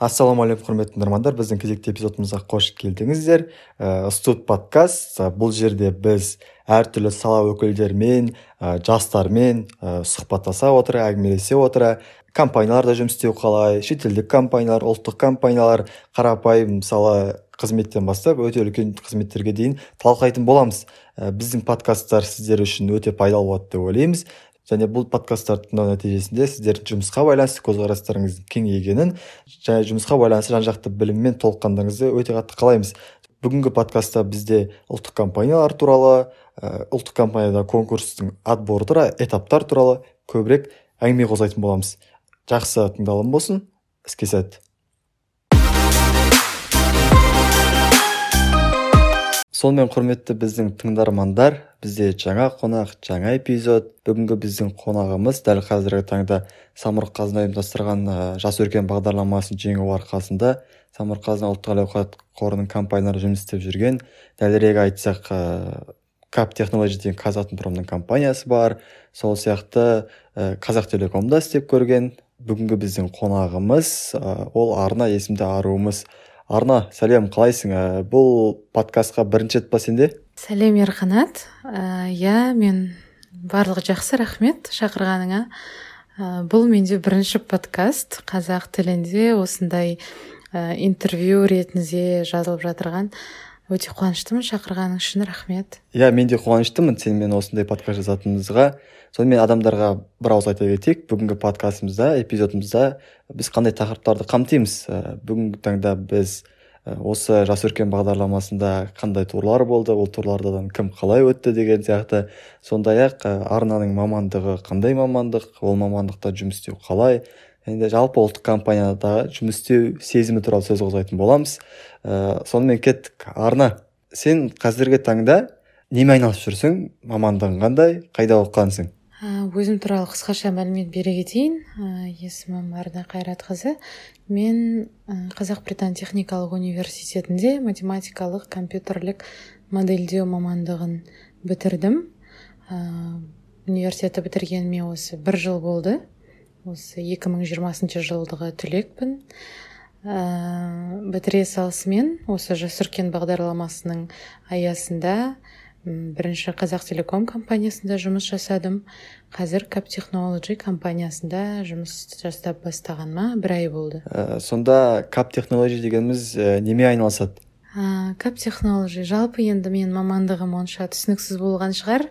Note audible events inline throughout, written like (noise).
ассалаумағалейкум құрметті тыңдармандар. Біздің кезекті эпизодымызға қош келдіңіздер. Ә, студ подкаст. Бұл жерде біз әртүрлі сала өкілдерімен ә, жастармен ә, сұхбаттаса отыра әңгімелесе отыра компанияларда жұмыс істеу қалай? Шетелдік компаниялар ұлттық компаниялар қарапайым мысалы қызметтен бастап өте үлкен қызметтерге дейін талқылайтын боламыз. Ә, біздің подкасттар сіздер үшін өте пайдалы болады деп ойлаймыз. Және бұл подкасттарды тыңдау нәтижесінде сіздердің жұмысқа байланысты көзқарастарыңыздың кеңейгенін және жұмысқа байланысты жан жақты білім мен толыққандарыңызды өте қатты қалаймыз. Бүгінгі подкастта бізде ұлттық компаниялар туралы ә, ұлттық компанияда конкурстың отборы туралы этаптар туралы көбірек әңгіме қозғайтын боламыз. Жақсы тыңдалым болсын. Іске сәт сонымен құрметті біздің тыңдармандар бізде жаңа қонақ жаңа эпизод. Бүгінгі біздің қонағымыз дәл қазіргі таңда самұрық қазына ұйымдастырған ә, жас өркен бағдарламасын жеңу арқасында самұрық қазына ұлттық әл ауқат қорының компанияларында жұмыс істеп жүрген. Дәлірек айтсақ ә, кап технологи деген қазатомпромның компаниясы бар. Сол сияқты ә, қазақ телекомда істеп көрген бүгінгі біздің қонағымыз ә, ол арна есімді аруымыз арна сәлем қалайсың? Ә, бұл подкастқа бірінші рет па сенде? Сәлем ерқанат. Ә, иә мен барлығы жақсы рахмет шақырғаныңа. Ә, бұл менде бірінші подкаст қазақ тілінде осындай ә, интервью ретінде жазылып жатырған. Өте қуаныштымын. Шақырғаның үшін рахмет. Иә мен де қуаныштымын сенімен осындай подкаст жазатынымызға сонымен адамдарға бір ауыз айта кетейік. Бүгінгі подкастымызда эпизодымызда біз қандай тақырыптарды қамтимыз? Ә, бүгінгі таңда біз ә, осы жас өркен бағдарламасында қандай турлар болды? Ол турлардан кім қалай өтті деген сияқты. Сондай ақ ә, арнаның мамандығы қандай мамандық? Ол мамандықта жұмыс істеу қалай? Де жалпы ұлттық компанияда жұмыс істеу сезімі туралы сөз қозғайтын боламыз. Ә, сонымен кеттік. Арна сен қазіргі таңда немен айналысып жүрсің? Мамандығың қандай? Қайда оқығансың өзім туралы қысқаша мәлімет бере кетейін. Есімім арна қайратқызы. Мен қазақ британ техникалық университетінде математикалық компьютерлік модельдеу мамандығын бітірдім. Университетті бітіргеніме осы бір жыл болды. Осы 2020 жылдығы түлекпін. Ә, бітіре салысымен осы жас үркен бағдарламасының аясында бірінші қазақ телеком компаниясында жұмыс жасадым. Қазір кап технологи компаниясында жұмыс жасап бастағаныма бір ай болды. Ә, сонда кап технологи дегеніміз ә, неме айналысады? Ә, кап технологи жалпы енді мен мамандығым онша түсініксіз болған шығар.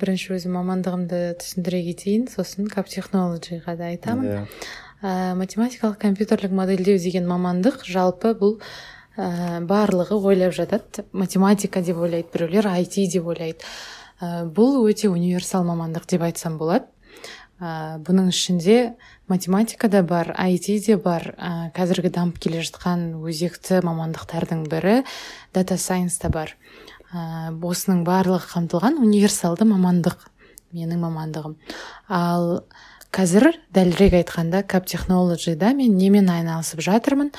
Бірінші өзім мамандығымды түсіндіре кетейін. Сосын кап технологиға да айтамын. Yeah. Иә. ә, математикалық компьютерлік модельдеу деген мамандық жалпы бұл ә, барлығы ойлап жатады. Математика деп ойлайды біреулер IT деп ойлайды. Ә, бұл өте универсал мамандық деп айтсам болады. Ә, бұның ішінде математика да бар IT де бар ә, қазіргі дамып келе жатқан өзекті мамандықтардың бірі дата сайенс та бар. Ә, осының барлығы қамтылған универсалды мамандық менің мамандығым. Ал қазір дәлірек айтқанда кап технологида мен немен айналысып жатырмын?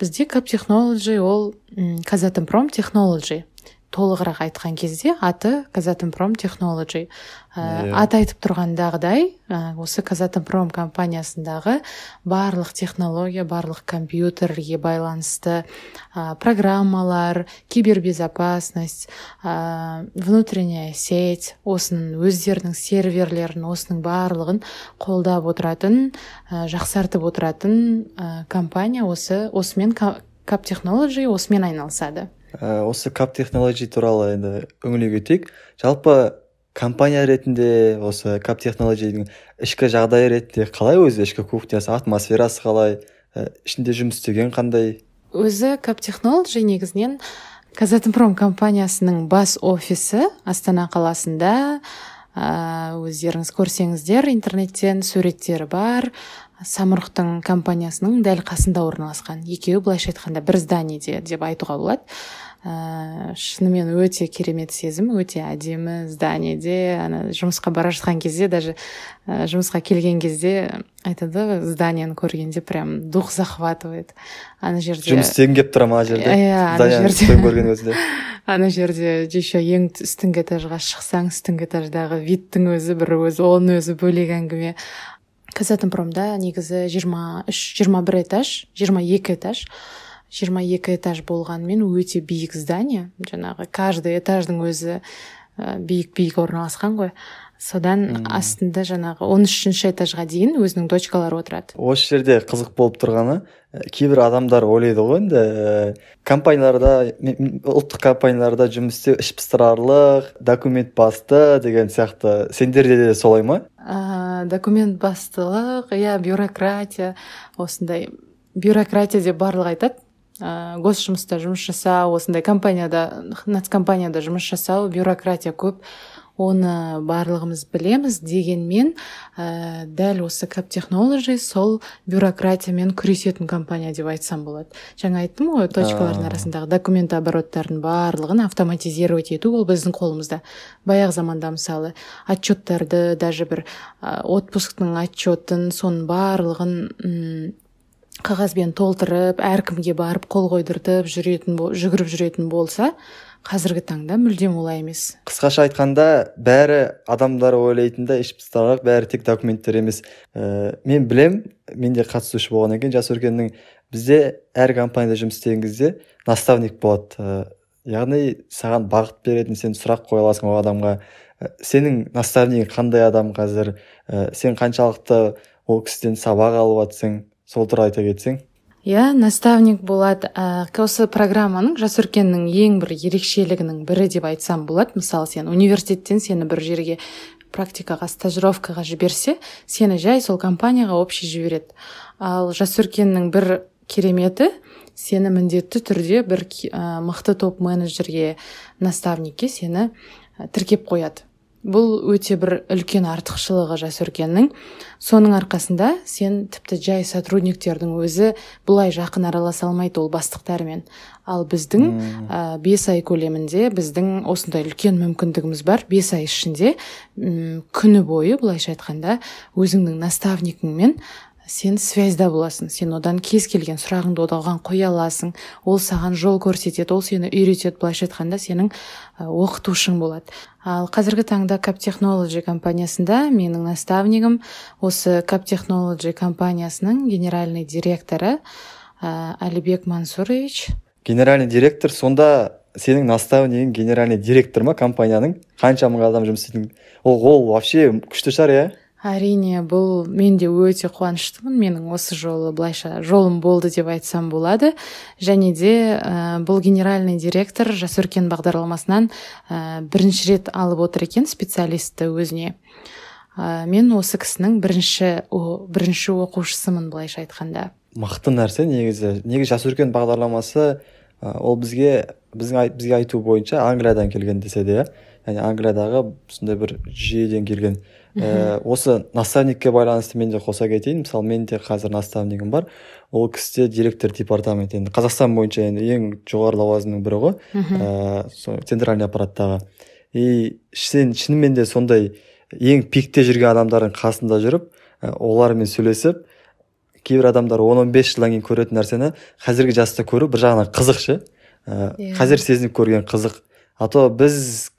Бізде кап технологи ол казатомпром технологи толығырақ айтқан кезде аты казатомпром технологи ә, yeah. Иә. аты айтып тұрғандағыдай ә, осы казатомпром компаниясындағы барлық технология барлық компьютерге байланысты ә, программалар кибербезопасность ә, внутренняя сеть осының өздерінің серверлерін осының барлығын қолдап отыратын ә, жақсартып отыратын ә, компания осы осымен кап технологи осымен айналысады ә, осы кап технологи туралы енді үңіле кетейік жалпы компания ретінде осы кап технологидің ішкі жағдайы ретінде қалай өзі? Ішкі кухнясы атмосферасы қалай? Ә, ішінде жұмыс істеген қандай? Өзі кап технологи негізінен казатомпром компаниясының бас офисі астана қаласында. Ә, өздеріңіз көрсеңіздер интернеттен суреттері бар. Самұрықтың компаниясының дәл қасында орналасқан. Екеуі былайша айтқанда бір зданиеде деп айтуға болады. Ә, шынымен өте керемет сезім өте әдемі зданиеде ана жұмысқа бара жатқан кезде даже ә, жұмысқа келген кезде айтады зданиені көргенде прям дух захватывает. Ана жерде жұмыс істегің келіп тұра ма жерде? Иә ана жерде көрген өзінде (laughs) ана жерде еще ең үстіңгі этажға шықсаң үстіңгі этаждағы видтің өзі бір өзі оның өзі бөлек әңгіме. Казатомпромда негізі жиырма үш жиырма бір этаж жиырма екі этаж. Жиырма екі этаж болғанымен өте биік здание. Жаңағы каждый этаждың өзі ә, биік биік орналасқан ғой. Содан астында жаңағы он үшінші этажға дейін өзінің дочкалары отырады. Осы жерде қызық болып тұрғаны ә, кейбір адамдар ойлайды ғой енді ә, компанияларда ұлттық компанияларда жұмыс істеу іш пыстырарлық документ басты деген сияқты. Сендерде де солай ма? Ә, документ бастылық иә бюрократия осындай бюрократия деп барлығы айтады. Ә, жұмыста жұмыс жасау осындай компанияда нацкомпанияда жұмыс жасау бюрократия көп. Оны барлығымыз білеміз дегенмен ә, дәл осы кап технологи сол бюрократиямен күресетін компания деп айтсам болады. Жаңа айттым ғой точкалардың арасындағы документ обороттардың барлығын автоматизировать ету ол біздің қолымызда. Баяғы заманда мысалы отчеттарды даже бір ә, отпусктың отчетін соның барлығын қағазбен толтырып әркімге барып қол қойдыртып жүретін жүгіріп жүретін болса қазіргі таңда мүлдем олай емес. Қысқаша айтқанда бәрі адамдар ойлайтындай іш пыстырарлық бәрі тек документтер емес. Ә, мен білем мен де қатысушы болғаннан кейін жас өркеннің бізде әр компанияда жұмыс істеген кезде наставник болады. Ә, яғни саған бағыт беретін сен сұрақ қоя аласың ол адамға. Ә, сенің наставнигің қандай адам қазір? Ә, сен қаншалықты ол кісіден сабақ алып жатсың сол туралы айта кетсең. Иә наставник болады ә, осы программаның жас өркеннің ең бір ерекшелігінің бірі деп айтсам болады. Мысалы сен университеттен сені бір жерге практикаға стажировкаға жіберсе сені жай сол компанияға общий жібереді. Ал жас өркеннің бір кереметі сені міндетті түрде бір ә, мықты топ менеджерге наставникке сені тіркеп қояды. Бұл өте бір үлкен артықшылығы жас өркеннің. Соның арқасында сен тіпті жай сотрудниктердің өзі бұлай жақын араласа алмайды ол бастықтармен. Ал біздің ә, бес ай көлемінде біздің осындай үлкен мүмкіндігіміз бар. Бес ай ішінде күні бойы былайша айтқанда өзіңнің наставникіңмен сен связьда боласың. Сен одан кез келген сұрағыңды оған қоя аласың. Ол саған жол көрсетеді ол сені үйретеді. Былайша айтқанда сенің оқытушың болады. Ал қазіргі таңда кап технологи компаниясында менің наставнигім осы кап технологи компаниясының генеральный директоры ә, әлібек мансурович. Генеральный директор сонда сенің наставнигің генеральный директор ма компанияның? Қанша мың адам жұмыс істейтін. Ол вообще күшті шығар иә? Әрине бұл мен де өте қуаныштымын. Менің осы жолы былайша жолым болды деп айтсам болады. Және де ә, бұл генеральный директор жас өркен бағдарламасынан ә, бірінші рет алып отыр екен специалистті өзіне. Ә, мен осы кісінің бірінші о, бірінші оқушысымын былайша айтқанда. Мықты нәрсе негізі. Негізі жас өркен бағдарламасы ол бізге біздің бізге айту бойынша англиядан келген десе де иә. Яғни англиядағы сондай бір жүйеден келген ә, осы наставникке байланысты мен де қоса кетейін. Мысалы менде қазір наставнигім бар. Ол кісі де директор департамент енді қазақстан бойынша енді ең жоғары лауазымның бірі ғой. Ә, сол центральный аппараттағы. И сен шынымен де сондай ең пикте жүрген адамдардың қасында жүріп ә, олармен сөйлесіп кейбір адамдар 10-15 жылдан кейін көретін нәрсені қазіргі жаста көру бір жағынан қызық ше. Ә, yeah. қазір сезініп көрген қызық. А то біз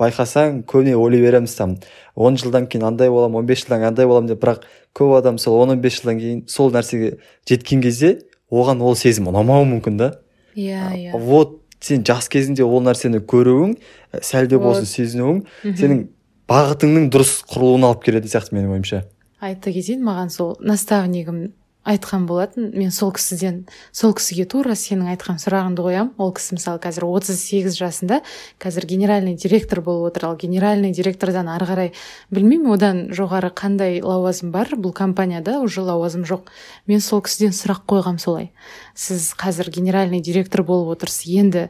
байқасаң көбіне ойлай береміз там он жылдан кейін андай боламын он бес жылдан кейін андай боламын деп бірақ көп адам сол он он бес жылдан кейін сол нәрсеге жеткен кезде оған ол сезім ұнамауы мүмкін да. Иә иә. вот сен жас кезінде ол нәрсені көруің сәл де болсын сезінуің сенің бағытыңның дұрыс құрылуына алып келетін сияқты менің ойымша. Айта кетейін маған сол наставнигім айтқан болатын. Мен сол кісіден сол кісіге тура сенің айтқан сұрағыңды қоямын ол кісі мысалы қазір 38 жасында. Қазір генеральный директор болып отыр. Ал генеральный директордан ары қарай білмеймін одан жоғары қандай лауазым бар. Бұл компанияда уже лауазым жоқ. Мен сол кісіден сұрақ қойғам солай. Сіз қазір генеральный директор болып отырсыз. Енді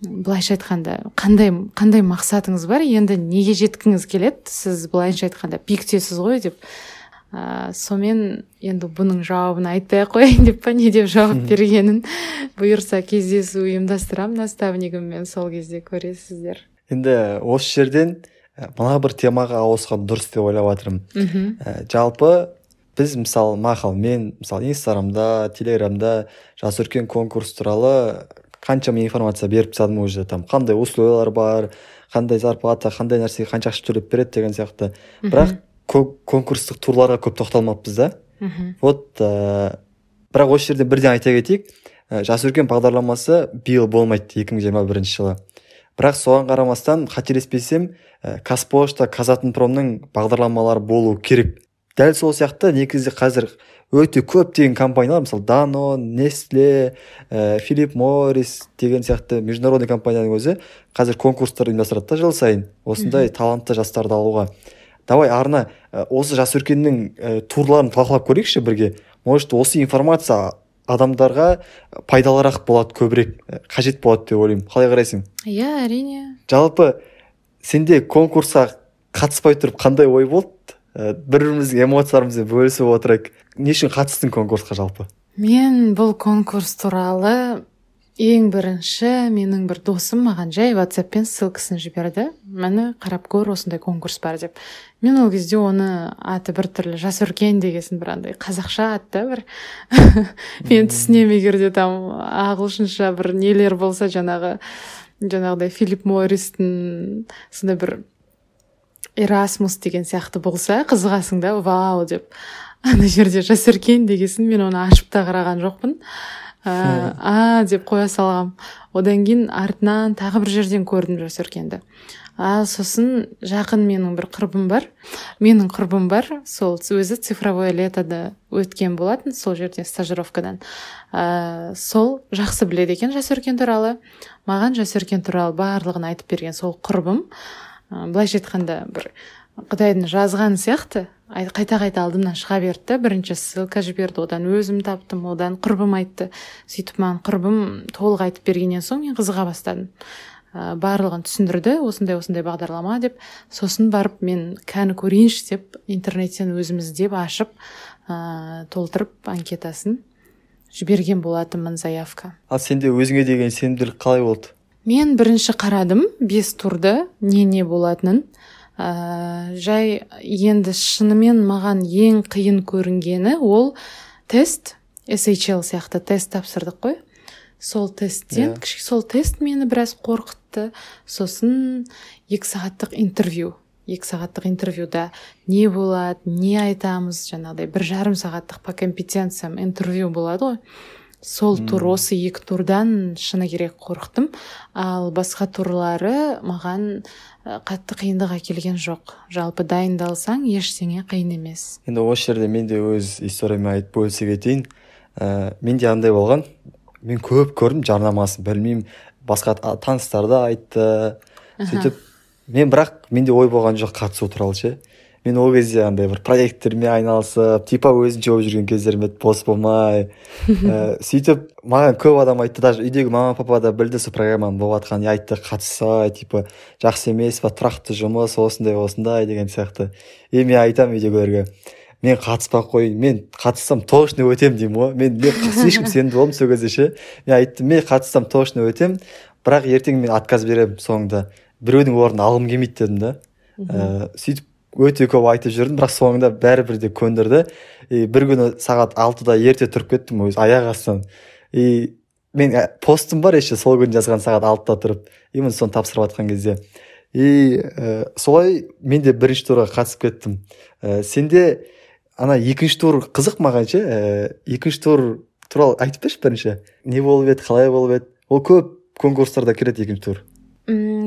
былайша айтқанда қандай қандай мақсатыңыз бар? Енді неге жеткіңіз келеді? Сіз былайша айтқанда пиктесіз ғой деп. Ә, сомен енді бұның жауабын айтпай ақ қояйын деп па не деп жауап бергенін. Бұйырса кездесу ұйымдастырамын наставнигіммен сол кезде көресіздер. Енді осы жерден мына бір темаға ауысқан дұрыс деп ойлап жатырмын ә, жалпы біз мысалы мақал мен мысалы инстаграмда телеграмда жас өркен конкурс туралы қаншама информация беріп тастадым уже там. Қандай условиялар бар қандай зарплата қандай нәрсеге қанша ақша төлеп береді деген сияқты. Бірақ конкурстық турларға көп тоқталмаппыз да. Мхм. Вот ә, бірақ осы жерде бірден айта кетейік ә, жас өркен бағдарламасы биыл болмайды 2021 жылы. Бірақ соған қарамастан қателеспесем ә, қазпошта казатомпромның бағдарламалары болу керек. Дәл сол сияқты негізі қазір өте көптеген компаниялар мысалы дано нестле ә, филипп моррис деген сияқты международный компанияның өзі қазір конкурстар ұйымдастырады да жыл сайын. Осындай талантты жастарды алуға. Давай арна ә, осы жас өркеннің ә, турларын талқылап көрейікші бірге. Может осы информация адамдарға пайдалырақ болады көбірек қажет болады деп ойлаймын. Қалай қарайсың? Иә әрине. Жалпы сенде конкурсқа қатыспай тұрып қандай ой болды? Ә, бір біріміздің эмоцияларымызбен бөлісіп отырайық. Не үшін қатыстың конкурсқа жалпы? Мен бұл конкурс туралы ең бірінші менің бір досым маған жай ватсаппен ссылкасын жіберді. Міне қарап көр осындай конкурс бар деп. Мен ол кезде оны аты біртүрлі жас өркен дегесін бір андай қазақша аты бір. (laughs) Мен түсінемін егер де там ағылшынша бір нелер болса жаңағы жаңағыдай филипп морристің сондай бір эрасмус деген сияқты болса қызығасың да вау деп. Ана жерде жас өркен дегесін мен оны ашып та қараған жоқпын. А деп қоя салғам одан кейін артынан тағы бір жерден көрдім жас өркенді. А сосын жақын менің бір құрбым бар. Менің құрбым бар. Сол өзі цифровое летода өткен болатын сол жерде стажировкадан. Ә, сол жақсы біледі екен жас өркен туралы. Маған жас өркен туралы барлығын айтып берген сол құрбым ә, былайша айтқанда бір құдайдың жазғаны сияқты. Қайта қайта алдымнан шыға берді да бірінші ссылка жіберді одан өзім таптым одан құрбым айтты. Сөйтіп маған құрбым толық айтып бергеннен соң мен қызыға бастадым. Ә, барлығын түсіндірді осындай осындай бағдарлама деп. Сосын барып мен кәні көрейінші деп интернеттен өзім іздеп ашып ә, толтырып анкетасын жіберген болатынмын заявка. Ал сенде өзіңе деген сенімділік қалай болды? Мен бірінші қарадым бес турды не не болатынын. Ә, жай енді шынымен маған ең қиын көрінгені ол тест SHL сияқты тест тапсырдық қой сол тесттен yeah. Иә. сол тест мені біраз қорқытты сосын екі сағаттық интервью екі сағаттық интервьюда не болады не айтамыз жаңағыдай бір жарым сағаттық по компетенциям интервью болады ғой сол тур осы екі турдан шыны керек қорықтым ал басқа турлары маған қатты қиындық әкелген жоқ. Жалпы дайындалсаң ештеңе қиын емес. Енді осы жерде мен де өз историяммен айтып бөлісе кетейін. Ә, менде андай болған. Мен көп көрдім жарнамасын білмеймін. Басқа таныстар да айтты. Сөйтіп мен бірақ менде ой болған жоқ қатысу туралы ше. Мен ол кезде андай бір проекттермен айналысып типа өзінше болып жүрген кездерім еді бос болмай (laughs) ә, сөйтіп маған көп адам айтты даже үйдегі мама папа да білді сол программаның болып жатқанын айтты қатыссай типа жақсы емес па тұрақты жұмыс осындай осындай деген сияқты. И мен айтамын үйдегілерге мен қатыспай ақ мен қатыссам точно өтемін деймін ғой мен мен (laughs) слишком сенімді болдым сол кезде ше мен айттым мен қатыссам точно өтемін бірақ ертең мен отказ беремін соңында біреудің орнын алғым келмейді дедім да. Ә, сөйтіп өте көп айтып жүрдім. Бірақ соңында бәрібір де көндірді. И бір күні сағат алтыда ерте тұрып кеттім өзі аяқ астынан. И мен постым бар еще сол күні жазған сағат алтыда тұрып именно соны тапсырып жатқан кезде. И ә, солай мен де бірінші турға қатысып кеттім. Ә, сенде ана екінші тур қызық маған ше? Ә, екінші тур туралы айтып берші бірінші. Не болып еді қалай болып еді? Ол көп конкурстарда келеді екінші тур.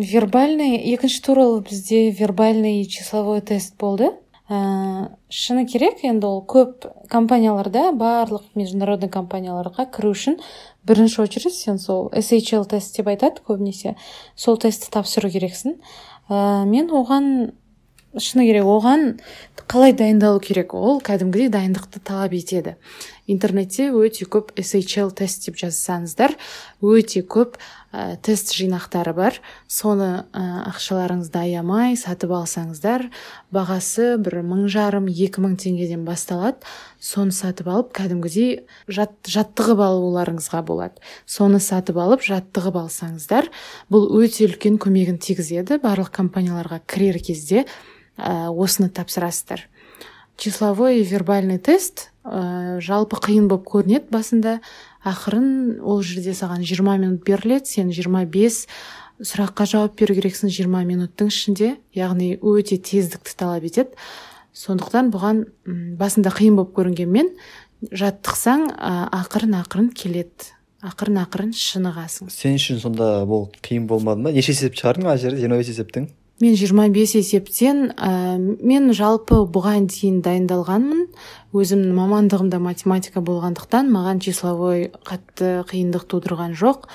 Вербальный екінші тур ол бізде вербальный числовой тест болды. Ә, шыны керек енді ол көп компанияларда барлық международный компанияларға кіру үшін бірінші очередь сен сол SHL тест деп айтады көбінесе сол тестті тапсыру керексің. Ә, мен оған шыны керек оған қалай дайындалу керек? Ол кәдімгідей дайындықты талап етеді. Интернетте өте көп SHL тест деп жазсаңыздар өте көп ә, тест жинақтары бар. Соны ә, ақшаларыңызды аямай сатып алсаңыздар бағасы бір мың жарым екі мың теңгеден басталады. Соны сатып алып кәдімгідей жат, жаттығып алуларыңызға болады. Соны сатып алып жаттығып алсаңыздар бұл өте үлкен көмегін тигізеді. Барлық компанияларға кірер кезде ә, осыны тапсырасыздар. Числовой вербальный тест ә, жалпы қиын болып көрінеді басында. Ақырын ол жерде саған 20 минут беріледі сен 25 сұраққа жауап беру керексің 20 минуттың ішінде. Яғни өте тездікті талап етеді. Сондықтан бұған басында қиын болып көрінгенмен жаттықсаң ақырын ақырын келеді. Ақырын ақырын шынығасың сен үшін сонда бұл қиын болмады ма? Неше есеп шығардың ана жерде жиырма бес есептің? Мен 25 есептен ә, мен жалпы бұған дейін дайындалғанмын. Өзімнің мамандығымда математика болғандықтан маған числовой қатты қиындық тудырған жоқ.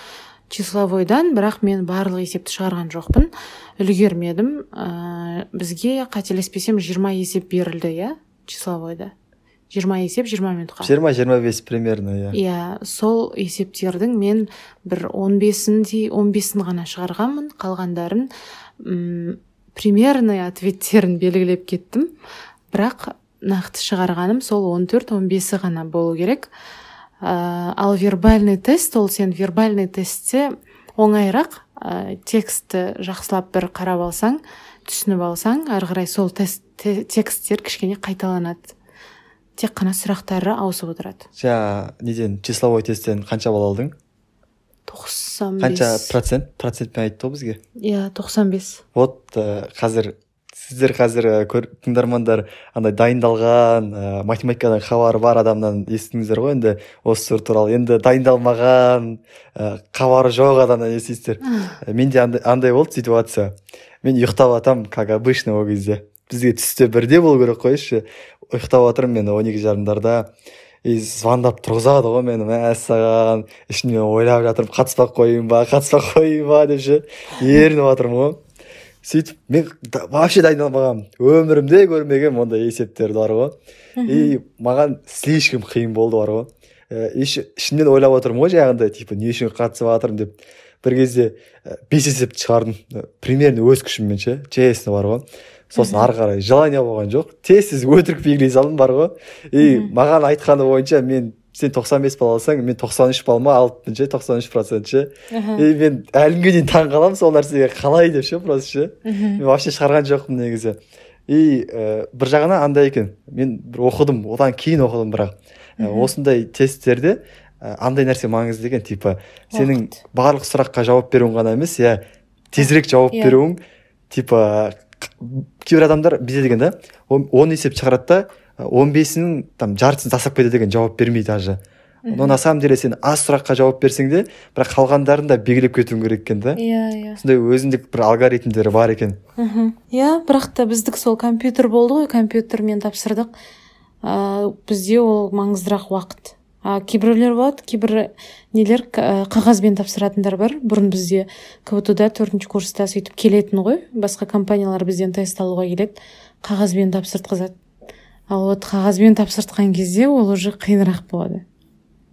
Числовойдан бірақ мен барлық есепті шығарған жоқпын. Үлгермедім. Ә, бізге қателеспесем 20 есеп берілді иә числовойда. Жиырма есеп жиырма минутқа. Жиырма жиырма бес примерно иә. Иә сол есептердің мен бір он бесіндей он бесін ғана шығарғанмын қалғандарын. Примерный ответтерін белгілеп кеттім. Бірақ нақты шығарғаным сол 14-15 бесі ғана болу керек. Ә, ал вербальный тест ол сен вербальный тестте оңайырақ ә, текстті жақсылап бір қарап алсаң түсініп алсаң ары қарай сол тест тексттер кішкене қайталанады. Тек қана сұрақтары ауысып отырады. Жаңа неден числовой тесттен қанша балл алдың? Тоқсан қанша процент? Процентпен айтты ғой бізге. Иә тоқсан бес. Вот ә, қазір сіздер қазір ә, тыңдармандар андай дайындалған ә, математикадан хабары бар адамнан естідіңіздер ғой енді осы сұр туралы. Енді дайындалмаған ә, хабары жоқ адамнан естисіздер. Ә, менде андай, андай болды ситуация. Мен ұйықтап жатамын как обычно ол кезде. Бізге түсте бірде болу керек қойшы ұйықтап жатырмын мен он екі жарымдарда. И звондап тұрғызады ғой мені мәссаған ішімнен ойлап жатырмын қатыспай қояйын ба қатыспай қояйын ба деп ше ерініп жатырмын ғой. Сөйтіп мен вообще дайындалмағанмын өмірімде көрмегенмін ондай есептерді бар ғой. И маған слишком қиын болды бар ғой. Ә, ішімнен ойлап отырмын ғой жаңағындай типа не үшін қатысып жатырмын деп. Бір кезде бес есепті шығардым. Примерно өз күшіммен ше честно бар ғой. Сосын ары қарай желание болған жоқ. Тез тез өтірік белгілей салдым бар ғой. И маған айтқаны бойынша мен сен 95 бес балл алсаң мен 93 үш баллма алыппын ше тоқсан үш процент ше. И мен әлі күнге дейін таң қаламын сол нәрсеге қалай деп ше просто ше. Мен вообще шығарған жоқпын негізі. И ә, бір жағынан андай екен. Мен бір оқыдым одан кейін оқыдым бірақ. Ә, осындай тесттерде ә, андай нәрсе маңызды екен. Типа сенің барлық сұраққа жауап беруің ғана емес иә тезірек жауап yeah. беруің типа кейбір адамдар бүйтеді деген да он есеп шығарады да он бесінің там жартысын тастап кетеді екен жауап бермей даже но на самом деле сен аз сұраққа жауап берсең де бірақ қалғандарын да белгілеп кетуің керек екен да. Иә иә. Сондай өзіндік бір алгоритмдері бар екен. Иә бірақ та біздік сол компьютер болды ғой компьютермен тапсырдық. Ыыы бізде ол маңыздырақ уақыт. А кейбіреулер болады кейбір нелер қағазбен тапсыратындар бар. Бұрын бізде кбту да төртінші курста сөйтіп келетін ғой. Басқа компаниялар бізден тест алуға келеді қағазбен тапсыртқызады. Ал вот қағазбен тапсыртқан кезде ол уже қиынырақ болады.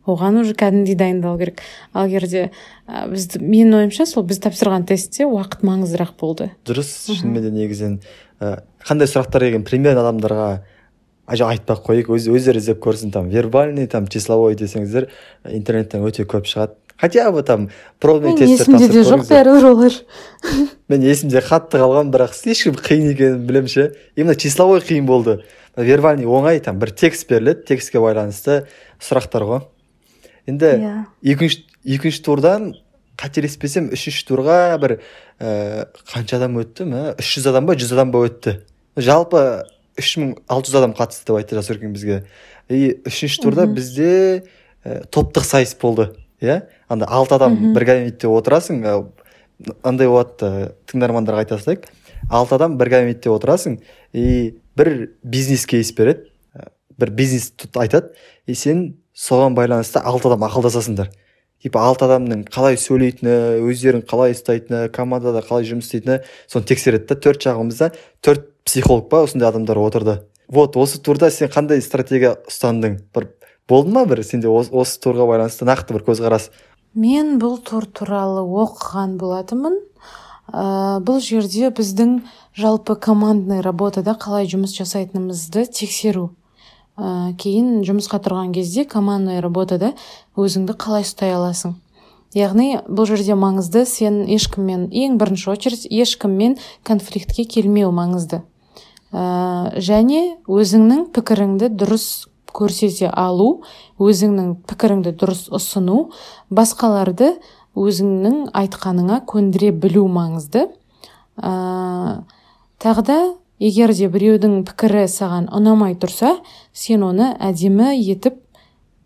Оған уже кәдімгідей дайындалу керек. Ал егерде ә, бізді менің ойымша сол біз тапсырған тестте уақыт маңыздырақ болды. Дұрыс. Шынымен де негізінен ә, қандай сұрақтар келген примерно адамдарға айтпай ақ қояйық өз, өздері іздеп көрсін там вербальный там числовой десеңіздер интернеттен өте көп шығады. Хотя бы там пробный тесттер есімде де жоқ бәрібір олар. Мен есімде қатты қалған бірақ слишком қиын екенін білемін ше. Именно числовой қиын болды. Вербальный оңай там бір текст беріледі текстке байланысты сұрақтар ғой. Енді yeah. Иә. екінші екінші турдан қателеспесем үшінші турға бір ә, қанша адам өтті ма үш жүз адам ба жүз адам ба өтті. Жалпы үш мың алты жүз адам қатысты деп айтты жас өркен бізге. И үшінші турда бізде ә, топтық сайыс болды иә? Анда алты адам бір кабинетте отырасың андай болады тыңдармандарға айта салайық. Алты адам бір кабинетте отырасың и бір бизнес кейс береді бір бизнес айтады и сен соған байланысты алты адам ақылдасасыңдар. Типа алты адамның қалай сөйлейтіні өздерін қалай ұстайтыны командада қалай жұмыс істейтіні соны тексереді да төрт жағымызда төрт психолог па осындай адамдар отырды. Вот осы турда сен қандай стратегия ұстандың? Бір болды ма бір сенде осы, турға байланысты нақты бір көзқарас? Мен бұл тур туралы оқыған болатынмын. Ә, бұл жерде біздің жалпы командный работада қалай жұмыс жасайтынымызды тексеру. Ә, кейін жұмысқа тұрған кезде командный работада өзіңді қалай ұстай аласың? Яғни бұл жерде маңызды сен ешкіммен ең бірінші очередь ешкіммен конфликтке келмеу маңызды. Ә, және өзіңнің пікіріңді дұрыс көрсете алу өзіңнің пікіріңді дұрыс ұсыну басқаларды өзіңнің айтқаныңа көндіре білу маңызды. Ә, тағы да егер де біреудің пікірі саған ұнамай тұрса сен оны әдемі етіп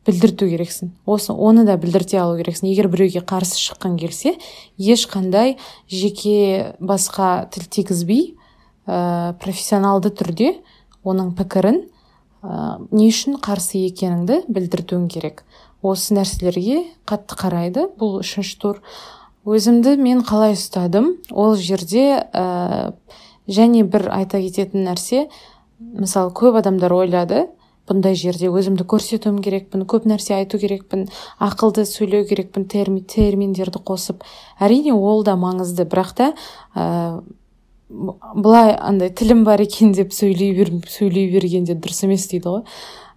білдірту керексің. Осы оны да білдірте алу керексің. Егер біреуге қарсы шыққан келсе ешқандай жеке басқа тіл тигізбей ә, профессионалды түрде оның пікірін ә, не үшін қарсы екеніңді білдіртуің керек. Осы нәрселерге қатты қарайды. Бұл үшінші тур. Өзімді мен қалай ұстадым? Ол жерде ә, және бір айта кететін нәрсе мысалы көп адамдар ойлады бұндай жерде өзімді көрсетуім керекпін көп нәрсе айту керекпін ақылды сөйлеу керекпін терми, терминдерді қосып. Әрине ол да маңызды. Бірақ та ә, былай андай тілім бар екен деп сөйлей, бер, сөйлей бергенде дұрыс емес дейді ғой.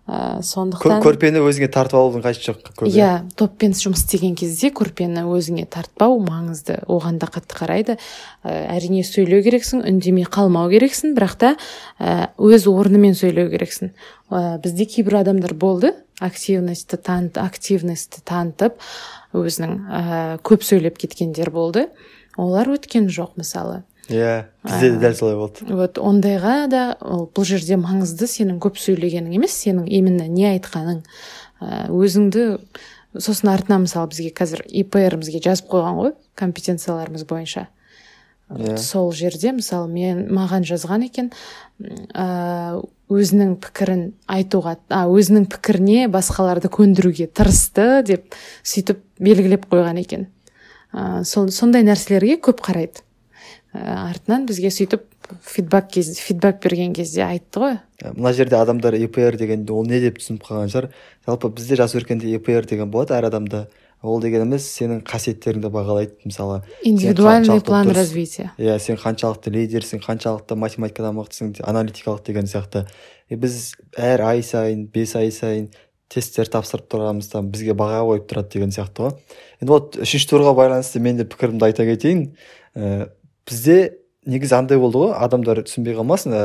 Ә, сондықтан көрпені өзіңе тартып алудың қажеті жоқ иә yeah, топпен жұмыс істеген кезде көрпені өзіңе тартпау маңызды. Оған да қатты қарайды. Ә, әрине сөйлеу керексің үндемей қалмау керексің бірақ та ә, өз орнымен сөйлеу керексің. Ә, бізде кейбір адамдар болды активностьті танып активностьті танытып өзінің ә, көп сөйлеп кеткендер болды. Олар өткен жоқ мысалы. Иә бізде де дәл солай болды. Вот ондайға да бұл жерде маңызды сенің көп сөйлегенің емес сенің именно не айтқаның. Өзіңді сосын артынан мысалы бізге қазір ипр бізге жазып қойған ғой компетенцияларымыз бойынша. Yeah. Иә. сол жерде мысалы мен маған жазған екен ә, өзінің пікірін айтуға а, өзінің пікіріне басқаларды көндіруге тырысты деп сөйтіп белгілеп қойған екен. Ә, сол, сондай нәрселерге көп қарайды. Артынан бізге сөйтіп фидбак кез фидбак берген кезде айтты ғой. Э, мына жерде адамдар епр дегенде ол не деп түсініп қалған шығар. Жалпы бізде жас өркенде епр деген болады әр адамда. Ол дегеніміз сенің қасиеттеріңді бағалайды мысалы. Индивидуальный план развития. Иә сен қаншалықты лидерсің қаншалықты математикада мықтысың аналитикалық деген сияқты. И біз әр ай сайын бес ай сайын тесттер тапсырып тұрғанымыз там бізге баға қойып тұрады деген сияқты ғой. Енді вот үшінші турға байланысты мен де пікірімді айта кетейін. Ііі бізде негізі андай болды ғой адамдар түсінбей қалмасын. Ә,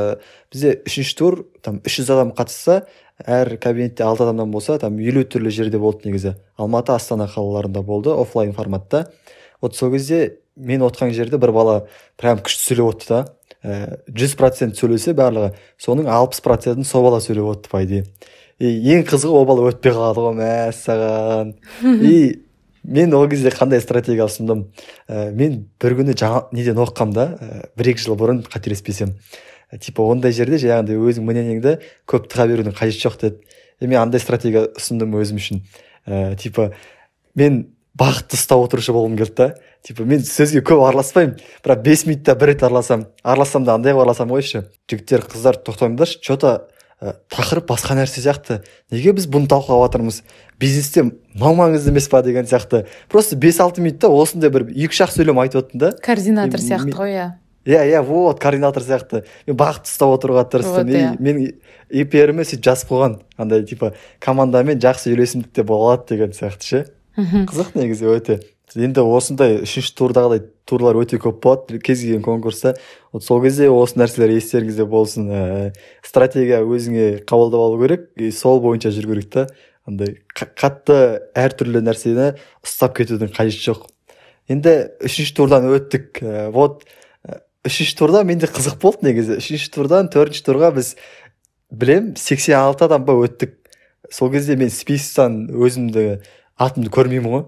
бізде үшінші тур там үш жүз адам қатысса әр кабинетте алты адамнан болса там елу түрлі жерде болды негізі. Алматы астана қалаларында болды офлайн форматта. Вот сол кезде мен отқан жерде бір бала прям күшті сөйлеп отты да. Ә, жүз процент сөйлесе барлығы соның алпыс процентін сол бала сөйлеп отты по идее и ең қызығы ол бала өтпей қалады ғой мәссаған (laughs) и мен ол кезде қандай стратегия ұсындым ә, мен бір күні жаңа неден оқығанмын да ә, бір екі жыл бұрын қателеспесем. Ә, типа ондай жерде жаңағыдай өзің мнениеңді көп тыға берудің қажеті жоқ деді. И мен андай стратегия ұсындым өзім үшін. Ә, типа мен бақытты ұстап отырушы болғым келді да. Типа мен сөзге көп араласпаймын бірақ бес минутта бір рет араласамын аралассам да андай қылып араласамын қойшы. Жігіттер қыздар тоқтаңдаршы че то ә, тақырып басқа нәрсе сияқты. Неге біз бұны талқылап жатырмыз бизнесте мынау маңызды емес па деген сияқты. Просто бес алты минутта осындай бір екі үш ақ сөйлем айтып отырдым да. Координатор сияқты ғой иә. иә иә вот координатор сияқты. Мен бағытты ұстап отыруға тырыстым. Вот, yeah. мен иперіме сөйтіп жазып қойған андай типа командамен жақсы үйлесімдік те болады деген сияқты ше. Қызық негізі өте. Енді осындай үшінші турдағыдай турлар өте көп болады. Кез келген конкурста. Вот сол кезде осы нәрселер естеріңізде болсын ә, стратегия өзіңе қабылдап алу керек. И сол бойынша жүру керек та. Андай қатты әртүрлі нәрсені ұстап кетудің қажеті жоқ. Енді үшінші турдан өттік. Ә, вот үшінші турда менде қызық болды негізі. Үшінші турдан төртінші турға біз білем 86 адам ба өттік. Сол кезде мен списоктан өзімді атымды көрмеймін ғой.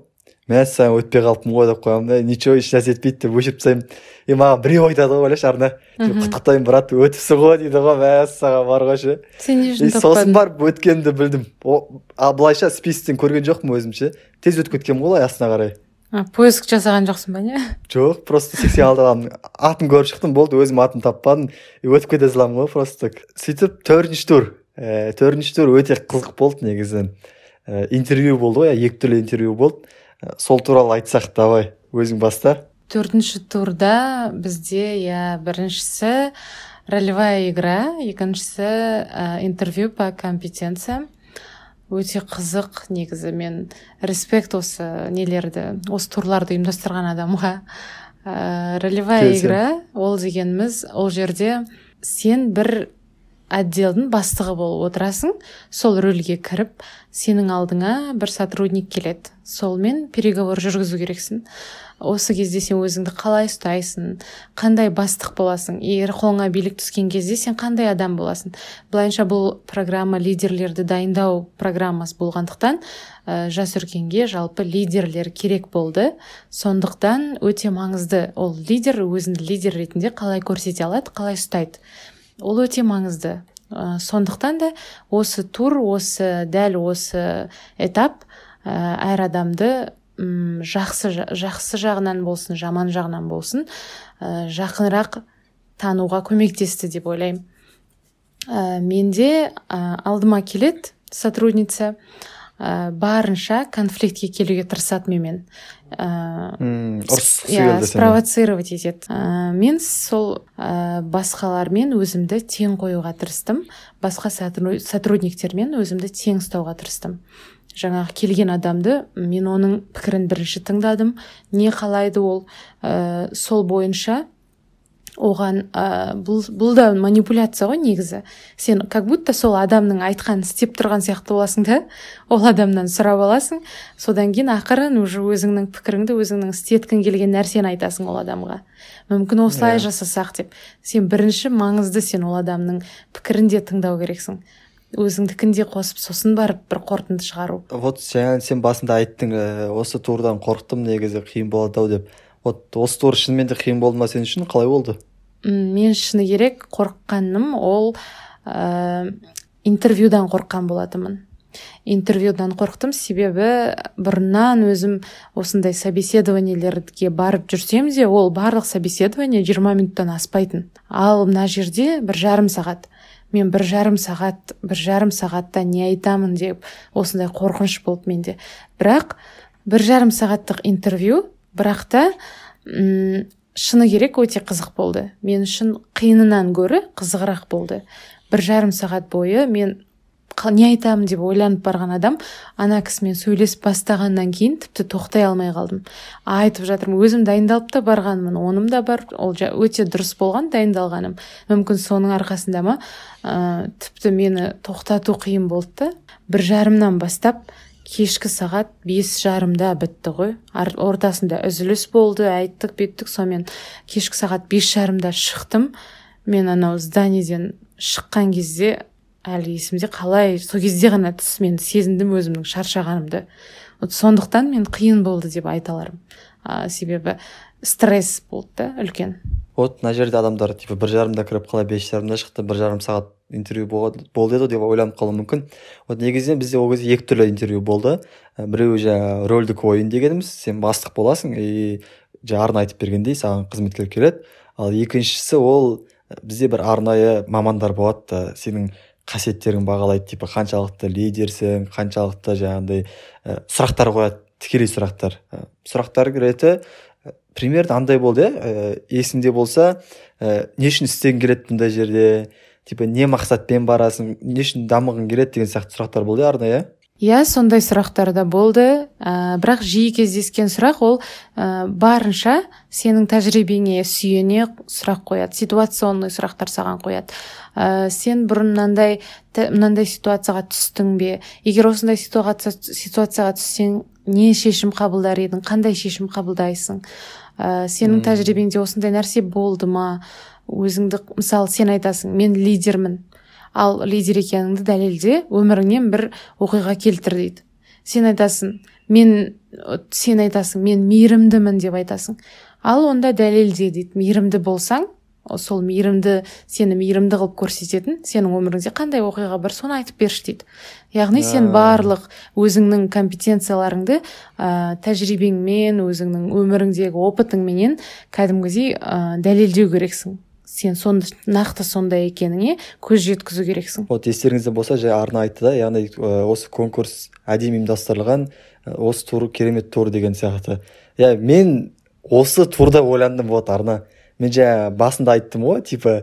Мәссаған өтпей қалыппын ғой деп қоямын ничего ешнәрсе етпейді деп өшіріп тастаймын. И маған біреу айтады ғой ойлашы артынан құттықтаймын брат өтіпсің ғой дейді ғой. Мәссаған бар ғой ше. Сен не үшін сосын барып өткенімді білдім. Ал былайша списоктен көрген жоқпын өзім ше тез өтіп кеткенмін ғой астына қарай. А поиск жасаған жоқсың ба не? Жоқ просто сексен алты адам. Атын көріп шықтым болды өзім атын таппадым. И өтіп кете саламын ғой просто сөйтіп төртінші тур. Ііі төртінші тур өте қызық болды негізі. Ііі интервью болды ғой екі түрлі интервью болды. Сол туралы айтсақ давай өзің баста төртінші турда бізде иә біріншісі ролевая игра екіншісі ә, интервью по компетенциям. Өте қызық негізі мен респект осы нелерді осы турларды ұйымдастырған адамға. Ә, ролевая игра ол дегеніміз ол жерде сен бір отделдің бастығы болып отырасың. Сол рөлге кіріп сенің алдыңа бір сотрудник келеді. Солмен переговор жүргізу керексің. Осы кезде сен өзіңді қалай ұстайсың? Қандай бастық боласың? Егер қолыңа билік түскен кезде сен қандай адам боласың? Былайынша бұл программа лидерлерді дайындау программасы болғандықтан ә, жас өркенге жалпы лидерлер керек болды. Сондықтан өте маңызды ол лидер өзін лидер ретінде қалай көрсете алады қалай ұстайды. Ол өте маңызды. Ә, сондықтан да осы тур осы дәл осы этап әр адамды м жақсы жақсы жағынан болсын жаман жағынан болсын ә, жақынырақ тануға көмектесті деп ойлаймын. Ә, менде ә, алдыма келеді сотрудница ә, барынша конфликтке келуге тырысады менімен иә спровоцировать етеді. Ә, мен сол ә, басқалармен өзімді тең қоюға тырыстым. Басқа сотрудниктермен өзімді тең ұстауға тырыстым. Жаңағы келген адамды мен оның пікірін бірінші тыңдадым. Не қалайды ол? Ә, сол бойынша оған ә, бұл, бұл да манипуляция ғой негізі. Сен как будто сол адамның айтқанын істеп тұрған сияқты боласың да. Ол адамнан сұрап аласың. Содан кейін ақырын уже өзіңнің пікіріңді өзіңнің істеткің келген нәрсені айтасың ол адамға. Мүмкін осылай yeah. Иә. жасасақ деп. Сен бірінші маңызды сен ол адамның пікірін де тыңдау керексің. Өзіңдікін де қосып сосын барып бір қорытынды шығару. Вот жаңа сен басында айттың ә, осы турдан қорықтым негізі қиын болады ау деп. Вот осы тур шынымен де қиын болды ма сен үшін? Қалай болды? Мен шыны керек қорыққаным ол ә, интервьюдан қорыққан болатынмын. Интервьюдан қорықтым. Себебі бұрыннан өзім осындай собеседованиелерге барып жүрсем де ол барлық собеседование 20 минуттан аспайтын. Ал мына жерде бір жарым сағат. Мен бір жарым сағат бір жарым сағатта не айтамын деп осындай қорқыныш болды менде. Бірақ бір жарым сағаттық интервью бірақ та м шыны керек өте қызық болды. Мен үшін қиынынан гөрі қызығырақ болды. Бір жарым сағат бойы мен не айтамын деп ойланып барған адам ана кісімен сөйлесіп бастағаннан кейін тіпті тоқтай алмай қалдым. Айтып жатырмын өзім дайындалып та барғанмын оным да бар ол өте дұрыс болған дайындалғаным. Мүмкін соның арқасында ма? Ә, тіпті мені тоқтату қиын болды да. Бір жарымнан бастап кешкі сағат бес жарымда бітті ғой. Ортасында үзіліс болды айттық бүйттік сонымен кешкі сағат бес жарымда шықтым. Мен анау зданиеден шыққан кезде әлі есімде қалай сол кезде ғана түс мен сезіндім өзімнің шаршағанымды. Вот сондықтан мен қиын болды деп айта алармын себебі стресс болды да үлкен? Вот мына жерде адамдар типа бір жарымда кіріп қалай бес жарымда шықты бір жарым сағат интервью болды еді деп ойланып қалуы мүмкін. Вот негізінен бізде ол кезде екі түрлі интервью болды. Ә, біреуі жаңағы рөлдік ойын дегеніміз сен бастық боласың и жаңа айтып бергендей саған қызметкер келеді. Ал екіншісі ол бізде бір арнайы мамандар болады сенің қасиеттерін бағалайды типа қаншалықты лидерсің қаншалықты жаңағыдай ә, сұрақтар қояды тікелей сұрақтар. Ә, сұрақтар реті примерно андай болды иә есіңде болса ә, не үшін істегің келеді бұндай жерде? Типа не мақсатпен барасың? Не үшін дамығың келеді деген сияқты сұрақтар болды иә арнайы иә? Сондай сұрақтар да болды. Ә, бірақ жиі кездескен сұрақ ол ә, барынша сенің тәжірибеңе сүйене сұрақ қояды ситуационный сұрақтар саған қояды. Ә, сен бұрын мынандай мынандай ситуацияға түстің бе? Егер осындай ситуация, ситуацияға түссең не шешім қабылдар едің? Қандай шешім қабылдайсың? Ә, сенің тәжірибеңде осындай нәрсе болды ма? Өзіңді мысалы сен айтасың мен лидермін ал лидер екеніңді дәлелде өміріңнен бір оқиға келтір дейді. Сен айтасың мен сен айтасың мен мейірімдімін деп айтасың. Ал онда дәлелде дейді мейірімді болсаң сол мейірімді сені мейірімді қылып көрсететін сенің өміріңде қандай оқиға бар соны айтып берші дейді. Яғни сен барлық өзіңнің компетенцияларыңды ә, тәжірибеңмен өзіңнің өміріңдегі опытыңменен кәдімгідей ә, дәлелдеу керексің. Сен сон, нақты сондай екеніңе көз жеткізу керексің. Вот естеріңізде болса жаңа арна айтты да яғни осы конкурс әдемі ұйымдастырылған осы тур керемет тур деген сияқты. Иә мен осы турда ойландым вот арна. Мен жаңа басында айттым ғой типа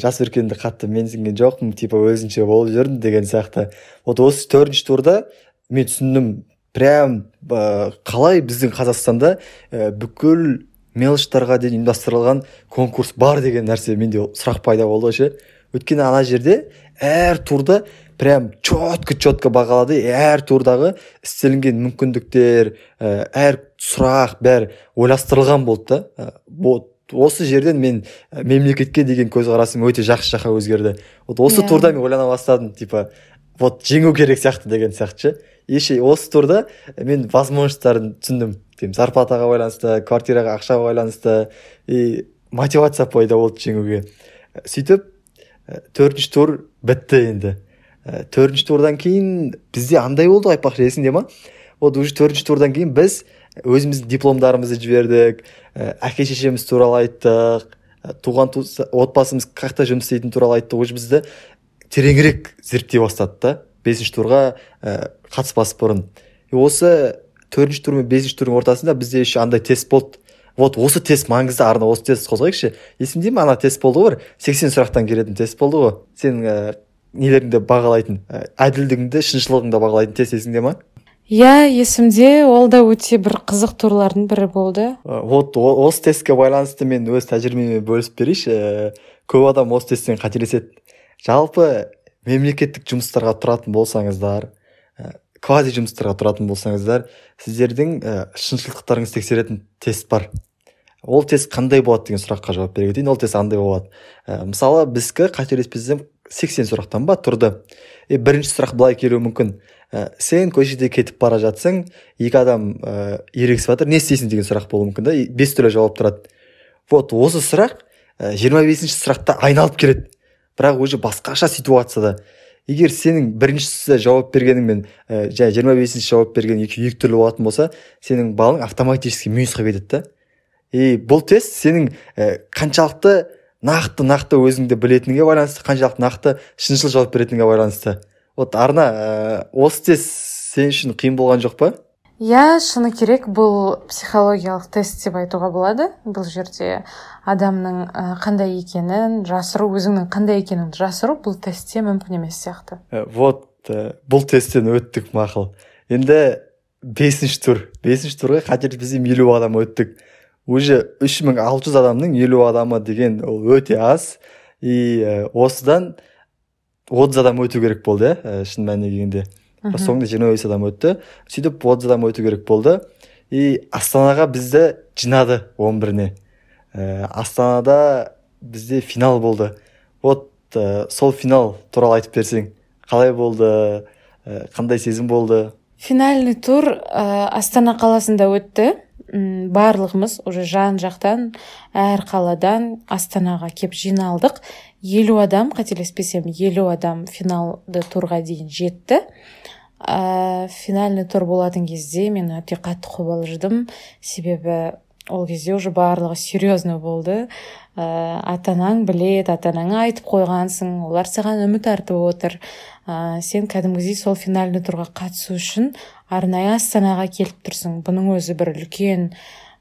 жас өркенді қатты менсінген жоқпын типа өзінше болып жүрдім деген сияқты. Вот осы төртінші турда мен түсіндім прям қалай біздің қазақстанда бүкіл мелочтарға дейін ұйымдастырылған конкурс бар деген нәрсе менде сұрақ пайда болды ше өйткені ана жерде әр турды прям четко четко бағалады. Әр турдағы істелінген мүмкіндіктер әр сұрақ бәрі ойластырылған болды да. Вот. Осы жерден мен мемлекетке деген көзқарасым өте жақсы жаққа өзгерді. Вот осы yeah. Иә. турда мен ойлана бастадым типа вот жеңу керек сияқты деген сияқты ше. И осы турда мен возможностьтарын түсіндім. Зарплатаға байланысты квартираға ақшаға байланысты и мотивация пайда болды жеңуге. Сөйтіп төртінші тур бітті енді. Төртінші турдан кейін бізде андай болды ғой айтпақшы есіңде ма? Вот уже төртінші турдан кейін біз өзіміздің дипломдарымызды жібердік әке шешеміз туралы айттық туған туыс отбасымыз как жақта жұмыс істейтіні туралы айттық. Уже бізді тереңірек зерттей бастады да. Бесінші турға ә, қатыспас бұрын. Осы төртінші тур мен бесінші турдың ортасында бізде еще андай тест болды. Вот осы тест маңызды арна осы тест қозғайықшы. Есіңде ме ана тест болды ғой? сексен сұрақтан келетін тест болды ғой. Сенің ә, нелеріңді бағалайтын ә, әділдігіңді шыншылығыңды бағалайтын тест есіңде ма иә есімде ол да өте бір қызық турлардың бірі болды. Вот осы тестке байланысты мен өз тәжірибемен бөлісіп берейінші. Көп адам осы тесттен қателеседі. Жалпы мемлекеттік жұмыстарға тұратын болсаңыздар квази жұмыстарға тұратын болсаңыздар сіздердің ә, шыншылдықтарыңызды тексеретін тест бар. Ол тест қандай болады деген сұраққа жауап бере кетейін. Ол тест андай болады. Ә, мысалы біздікі қателеспесем сексен сұрақтан ба тұрды. И бірінші сұрақ былай келуі мүмкін. Ә, сен көшеде кетіп бара жатсың екі адам ә, ерегісіп жатыр не істейсің деген сұрақ болуы мүмкін да бес түрлі жауап тұрады. Вот осы сұрақ жиырма бесінші сұрақта айналып келеді. Бірақ уже басқаша ситуацияда. Егер сенің біріншісі жауап бергеніңмен ә, жаңа жиырма бесінші жауап берген екеуі екі түрлі болатын болса сенің балың автоматически минусқа кетеді да. И бұл тест сенің ә, қаншалықты нақты нақты өзіңді білетініңе байланысты қаншалықты нақты шыншыл жауап беретініңе байланысты. Вот арна ә, осы тест сен үшін қиын болған жоқ па? Иә шыны керек бұл психологиялық тест деп айтуға болады. Бұл жерде адамның қандай екенін жасыру өзіңнің қандай екеніңді жасыру бұл тестте мүмкін емес сияқты. Ә, вот ә, бұл тесттен өттік мақұл. Енді бесінші тур. Бесінші турға қателеспесем елу адам өттік. Уже үш мың алты жүз адамның елу адамы деген ол өте аз. И ә, осыдан отыз адам өту керек болды иә шын мәніне келгенде. Соңында жиырма бес адам өтті. Сөйтіп отыз адам өту керек болды. И астанаға бізді жинады он біріне. Ә, астанада бізде финал болды. Вот ә, сол финал туралы айтып берсең қалай болды? Ә, қандай сезім болды? Финальный тур ә, астана қаласында өтті. М барлығымыз уже жан жақтан әр қаладан астанаға кеп жиналдық. Елу адам қателеспесем елу адам финалды турға дейін жетті. Ә, финальный тур болатын кезде мен өте қатты қобалжыдым. Себебі ол кезде уже барлығы серьезно болды. Ә, ата анаң білет ата анаңа айтып қойғансың олар саған үміт артып отыр. Ә, сен кәдімгідей сол финальный турға қатысу үшін арнайы астанаға келіп тұрсың. Бұның өзі бір үлкен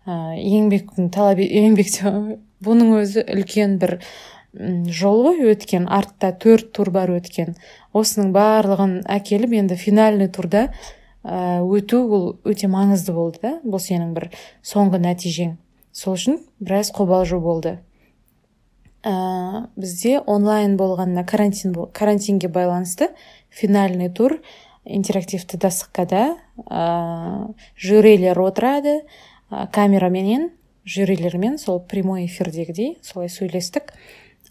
ә, еңбектің талап еңбек бұның өзі үлкен бір жол ғой өткен артта төрт тур бар өткен. Осының барлығын әкеліп енді финальный турда ә, өту ол өте маңызды болды да бұл сенің бір соңғы нәтижең. Сол үшін біраз қобалжу болды. Ә, бізде онлайн болғанына карантин карантинге байланысты финальный тур интерактивті дастықкада ә, жюрилер отырады ә, камераменен жюрилермен сол прямой эфирдегідей солай сөйлестік.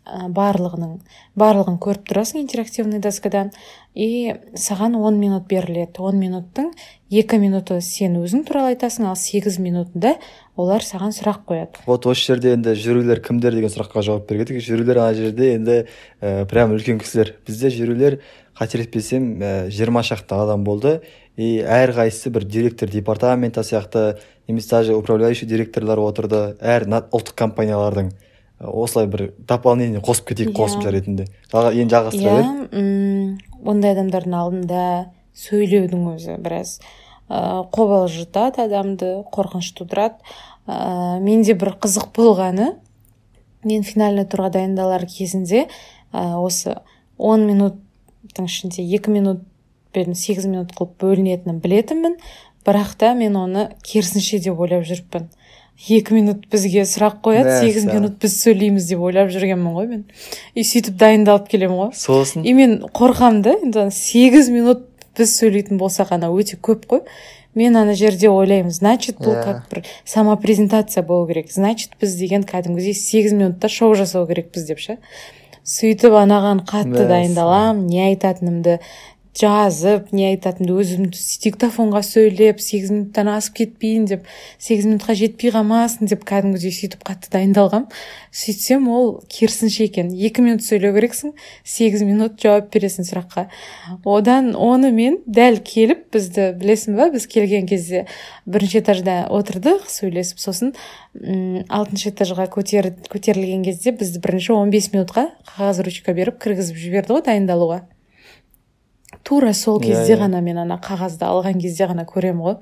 Барлығының барлығын көріп тұрасың интерактивный доскадан. И саған 10 минут беріледі. 10 минуттың екі минуты сен өзің туралы айтасың ал сегіз минутында олар саған сұрақ қояды. Вот осы жерде енді жюрилер кімдер деген сұраққа жауап кеттік жюрилер ана жерде енді ә, прям үлкен кісілер. Бізде жюрилер қателеспесем жиырма ә, шақты адам болды. И әрқайсысы бір директор департамента сияқты немесе даже управляющий директорлар отырды. Әр ұлттық компаниялардың. Осылай бір дополнение қосып кетейік қосымша иә. ретінде енді жалғастыра бер иә ондай адамдардың алдында сөйлеудің өзі біраз ә, қобалжытады адамды қорқыныш тудырады. Ә, менде бір қызық болғаны мен финальный турға дайындалар кезінде ә, осы 10 минуттың ішінде екі минут пен сегіз минут қылып бөлінетінін білетінмін. Бірақ та мен оны керісінше деп ойлап жүріппін. Екі минут бізге сұрақ қояды сегіз минут біз сөйлейміз деп ойлап жүргенмін ғой мен. И сөйтіп дайындалып келемін ғой. Сосын? И мен қорқамын да енді сегіз минут біз сөйлейтін болсақ ана өте көп қой. Мен ана жерде ойлаймын значит бұл yeah. как бір самопрезентация болу керек. Значит біз деген кәдімгідей сегіз минутта шоу жасау керекпіз деп ше. Сөйтіп анаған қатты дайындаламын не айтатынымды жазып не айтатынымды өзім диктофонға сөйлеп сегіз минуттан асып кетпейін деп сегіз минутқа жетпей қалмасын деп кәдімгідей сөйтіп қатты дайындалғам. Сөйтсем ол керісінше екен. Екі минут сөйлеу керексің сегіз минут жауап бересің сұраққа. Одан оны мен дәл келіп бізді білесің ба біз келген кезде бірінші этажда отырдық сөйлесіп сосын алтыншы этажға көтер, көтерілген кезде бізді бірінші 15 минутқа қағаз ручка беріп кіргізіп жіберді ғой дайындалуға. Тура сол иә, кезде yeah, ғана мен ана қағазды алған кезде ғана көремін ғой.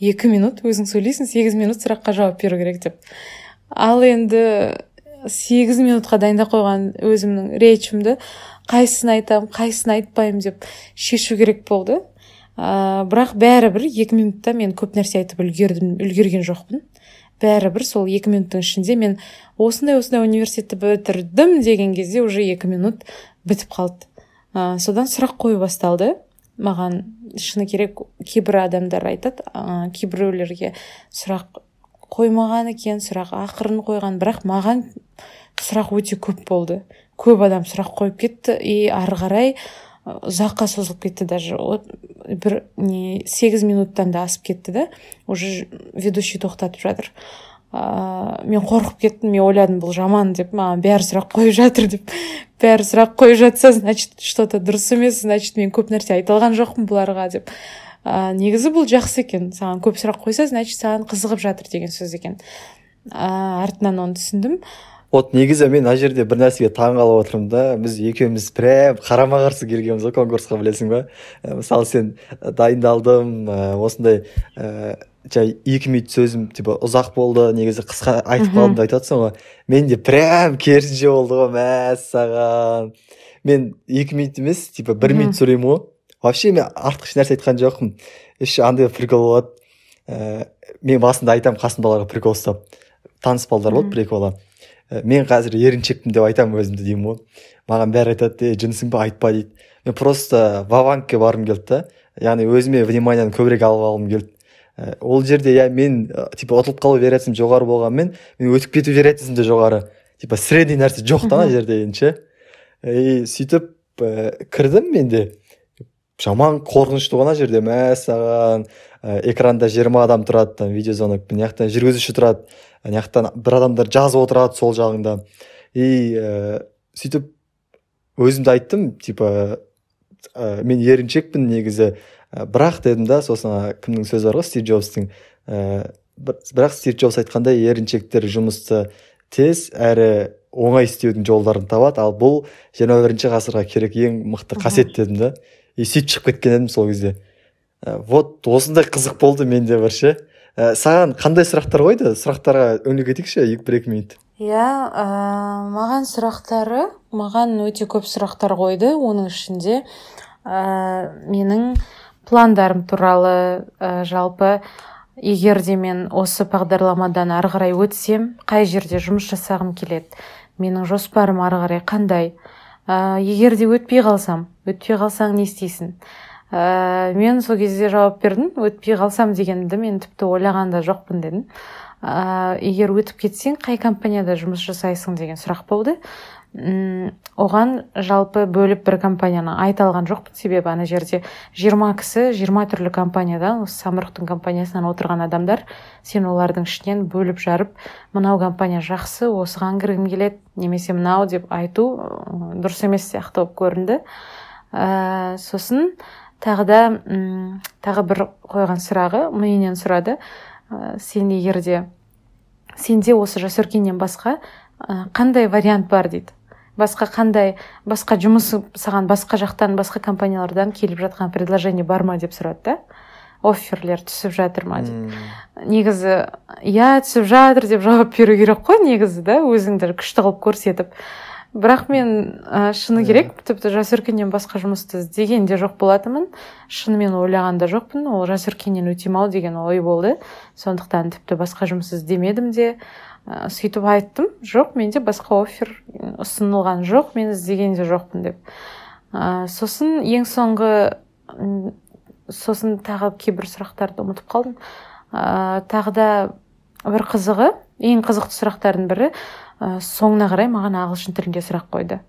Екі минут өзің сөйлейсің сегіз минут сұраққа жауап беру керек деп. Ал енді сегіз минутқа дайындап қойған өзімнің речімді қайсысын айтамын қайсысын айтпаймын деп шешу керек болды. Ә, бірақ бәрібір екі минутта мен көп нәрсе айтып үлгердім үлгерген жоқпын. Бәрібір сол екі минуттың ішінде мен осындай осындай университетті бітірдім деген кезде уже екі минут бітіп қалды. Ә, содан сұрақ қою басталды. Маған шыны керек кейбір адамдар айтады ә, кейбіреулерге сұрақ қоймаған екен сұрақ ақырын қойған бірақ маған сұрақ өте көп болды. Көп адам сұрақ қойып кетті и ары қарай ұзаққа созылып кетті даже. Бір не сегіз минуттан да асып кетті да уже ведущий тоқтатып жатыр. Ә, мен қорқып кеттім мен ойладым бұл жаман деп маған бәрі сұрақ қойып жатыр деп. Бәрі сұрақ қойып жатса значит что то дұрыс емес значит мен көп нәрсе айта алған жоқпын бұларға деп. Ә, негізі бұл жақсы екен. Саған көп сұрақ қойса значит саған қызығып жатыр деген сөз екен. Ә, артынан оны түсіндім. Вот негізі мен мына жерде бір нәрсеге таң қалып отырмын да біз екеуміз прям қарама қарсы келгенбіз ғой конкурсқа білесің ба? Мысалы сен дайындалдым осындай жай екі минут сөзім типа ұзақ болды негізі қысқа айтып қалдым деп айтып жатрсың ғой. Менде прям керісінше болды ғой мәссаған. Мен екі минут емес типа бір минут сөйлеймін ғой. Вообще мен артық ешнәрсе айтқан жоқпын. Еще андай прикол болады. Ә, мен басында айтамын қасымдағыларға прикол ұстап. Таныс балдар болды бір екі бала. Ә, мен қазір еріншекпін деп айтамын өзімді деймін ғой. Маған бәрі айтады ей жынсың ба? Айтпа дейді. Мен просто ваванкке барғым келді да. Яғни өзіме вниманиені көбірек алып алғым келді. Ол жерде иә мен э, типа ұтылып қалу вероятностьім жоғары болғанмен мен өтіп кету вероятностьім де жоғары. Типа средний нәрсе жоқ та ана жерде енді ше и сөйтіп ә, кірдім мен де жаман қорқынышты ғой ана жерде. Мәссаған ә, экранда жиырма адам тұрады там видеозвонок мына жақтан жүргізуші тұрады ана жақтан бір адамдар жазып отырады сол жағында. И ә, сөйтіп өзімді айттым типа ә, мен еріншекпін негізі. Э, бірақ дедім да сосын кімнің сөзі бар ғой стив джобстың ә, бірақ стив джобс айтқандай еріншектер жұмысты тез әрі оңай істеудің жолдарын табады. Ал бұл жиырма бірінші ғасырға керек ең мықты қасиет дедім да. И сөйтіп шығып кеткен едім сол кезде. Ә, вот осындай қызық болды менде бір ше ә, саған қандай сұрақтар қойды? Сұрақтарға үңіле кетейікші бір екі минут. Иә ә, маған сұрақтары маған өте көп сұрақтар қойды оның ішінде. Ә, менің пландарым туралы ә, жалпы. Егер де мен осы бағдарламадан ары қарай өтсем қай жерде жұмыс жасағым келеді? Менің жоспарым ары қарай қандай? Ә, егер де өтпей қалсам өтпей қалсаң не істейсің? Ә, мен сол кезде жауап бердім өтпей қалсам дегенді мен тіпті ойлаған да жоқпын дедім. Ә, егер өтіп кетсең қай компанияда жұмыс жасайсың деген сұрақ болды. Оған жалпы бөліп бір компанияны айта алған жоқпын. Себебі ана жерде жиырма кісі жиырма түрлі компаниядан осы самұрықтың компаниясынан отырған адамдар сен олардың ішінен бөліп жарып мынау компания жақсы осыған кіргім келеді немесе мынау деп айту дұрыс емес сияқты болып көрінді. Ә, сосын тағы да тағы бір қойған сұрағы менен сұрады. Ә, сен егер де сенде осы жас өркеннен басқа қандай вариант бар дейді? Басқа қандай басқа жұмыс саған басқа жақтан басқа компаниялардан келіп жатқан предложение бар ма деп сұрады да? Офферлер түсіп жатыр ма деп негізі иә түсіп жатыр деп жауап беру керек қой негізі да өзіңді күшті қылып көрсетіп. Бірақ мен ә, шыны иә. керек тіпті жас өркеннен басқа жұмысты іздеген де жоқ болатынмын. Шынымен ойлаған да жоқпын. Ол жас өркеннен өтемін ау деген ой болды. Сондықтан тіпті басқа жұмыс іздемедім де. Ә, сөйтіп айттым. Жоқ менде басқа офер ұсынылған жоқ мен іздеген де жоқпын деп. Ә, сосын ең соңғы сосын тағы кейбір сұрақтарды ұмытып қалдым. Ә, тағы да бір қызығы ең қызықты сұрақтардың бірі ә, соңына қарай маған ағылшын тілінде сұрақ қойды.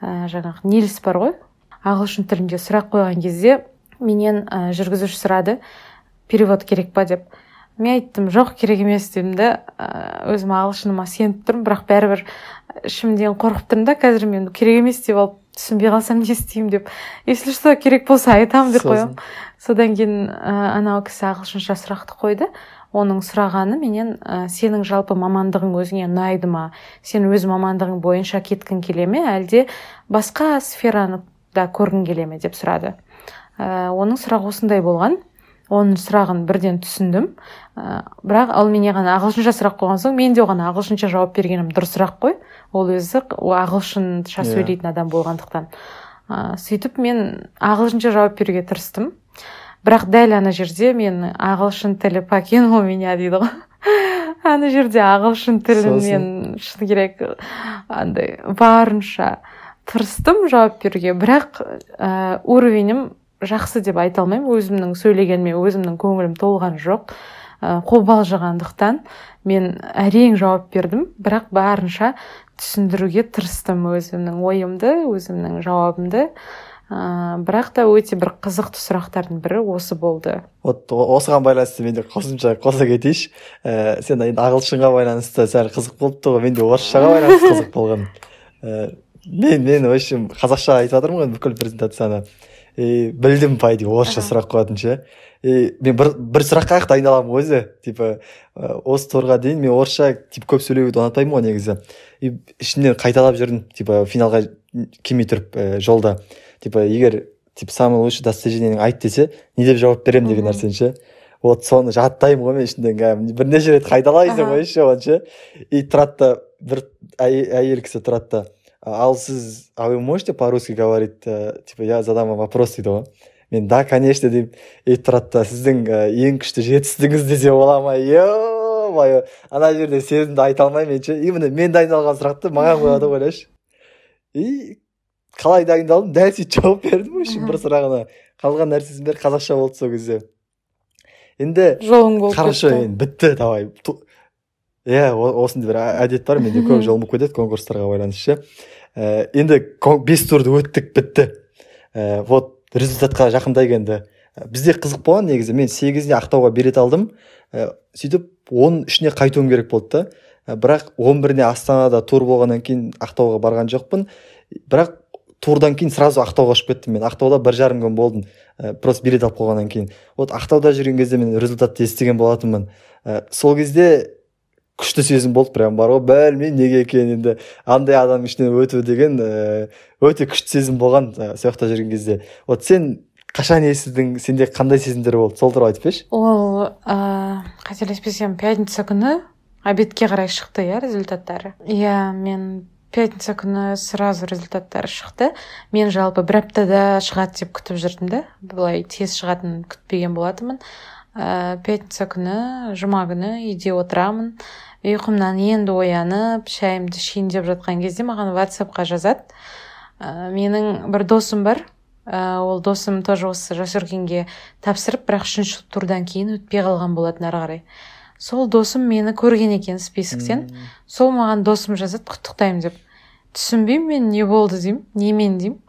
Ә, жаңағы нильс бар ғой. Ағылшын тілінде сұрақ қойған кезде менен ә, жүргізуші сұрады перевод керек па? деп. Мен айттым жоқ керек емес дедім да өзім ағылшыныма сеніп тұрмын бірақ бәрібір ішімден қорқып тұрмын да қазір мен керек емес деп алып түсінбей қалсам не істеймін деп. Если что керек болса айтамын деп қоямын содан кейін ә, анау кісі ағылшынша сұрақты қойды. Оның сұрағаны менен ә, сенің жалпы мамандығың өзіңе ұнайды ма? Сен өз мамандығың бойынша кеткің келе ме? Әлде басқа сфераны да көргің келе ме? деп сұрады. Ә, оның сұрағы осындай болған. Оның сұрағын бірден түсіндім. Ә, бірақ ал мен оған ағылшынша сұрақ қойған соң мен де оған ағылшынша жауап бергенім дұрысырақ қой. Ол өзі ағылшынша иә. сөйлейтін адам болғандықтан. Ә, сөйтіп мен ағылшынша жауап беруге тырыстым. Бірақ дәл ана жерде мен ағылшын тілі покинул меня дейді ғой. (laughs) Ана жерде ағылшын тілін мен шыны керек андай барынша тырыстым жауап беруге. Бірақ ә, уровенім жақсы деп айта алмаймын. Өзімнің сөйлегеніме өзімнің көңілім толған жоқ. Ә, қобалжығандықтан мен әрең жауап бердім. Бірақ барынша түсіндіруге тырыстым өзімнің ойымды өзімнің жауабымды. Ә, бірақ та өте бір қызықты сұрақтардың бірі осы болды. Вот осыған байланысты мен де қосымша қоса кетейінші. Ә, сен енді ағылшынға байланысты сәл қызық болыпты ғой. Менде орысшаға байланысты қызық болған. Ә, мен мен в общем қазақша айтып жатырмын ғой бүкіл презентацияны. И білдім по идее орысша сұрақ қоятын ше и мен бір, бір сұраққа ақ дайындаламын өзі. Типа осы турға дейін мен орысша типа көп сөйлеуді ұнатпаймын ғой негізі и ішімнен қайталап жүрдім. Типа финалға келмей тұрып ә, жолда типа егер типа самый лучший достижениең айт десе не деп жауап беремін деген нәрсені ше. Вот соны жаттаймын ғой мен ішімнен бірнеше рет қайталайсың ғой ше оны ше и тұрады да бір әйел кісі тұрады да ал сіз а вы можете по русски говорить типа я задам вам вопрос дейді ғой? Мен да конечно деймін и тұрады да сіздің ең күшті жетістігіңіз десе бола ма е ана жерде сезімді айта алмаймын мен ше именно мен дайындалған сұрақты маған қояды ғой ойлашы и қалай дайындалдым? Дәл сөйтіп жауап бердім в бір сұрағына. Қалған нәрсесін бәрі қазақша болды сол кезде. Енді жолың болып хорошо енді бітті давай. Иә осындай бір әдет бар. Менде көп жолым болып кетеді конкурстарға байланысты ше. Ә, енді бес турды өттік бітті. Ә, вот результатқа жақындай келді ә, бізде қызық болған негізі мен сегізіне ақтауға билет алдым. Ә, сөйтіп оның ішіне қайтуым керек болды да. Ә, бірақ он біріне астанада тур болғаннан кейін ақтауға барған жоқпын. Бірақ турдан кейін сразу ақтауға ұшып кеттім мен. Ақтауда бір жарым күн болдым. Ә, просто билет алып қойғаннан кейін. Вот ақтауда жүрген кезде мен результатты естіген болатынмын. Ә, сол кезде күшті сезім болды прям бар ғой. Білмеймін неге екенін енді андай адамның ішінен өту деген э, өте күшті сезім болған э, сол жақта жүрген кезде. Вот сен қашан естідің сенде қандай сезімдер болды? Сол туралы айтып берші. Ол ыыы қателеспесем пятница күні обедке қарай шықты иә результаттары. Иә мен пятница күні сразу результаттары шықты. Мен жалпы бір аптада шығады деп күтіп жүрдім да былай тез шығатынын күтпеген болатынмын. Ә, пятница күні жұма күні үйде отырамын. Ұйқымнан енді оянып шайымды ішейін деп жатқан кезде маған ватсапқа жазады. Ә, менің бір досым бар. Ә, ол досым тоже осы жас өркенге тапсырып бірақ үшінші турдан кейін өтпей қалған болатын ары қарай. Сол досым мені көрген екен списоктен сол маған досым жазады құттықтаймын деп. Түсінбеймін мен не болды деймін немен деймін.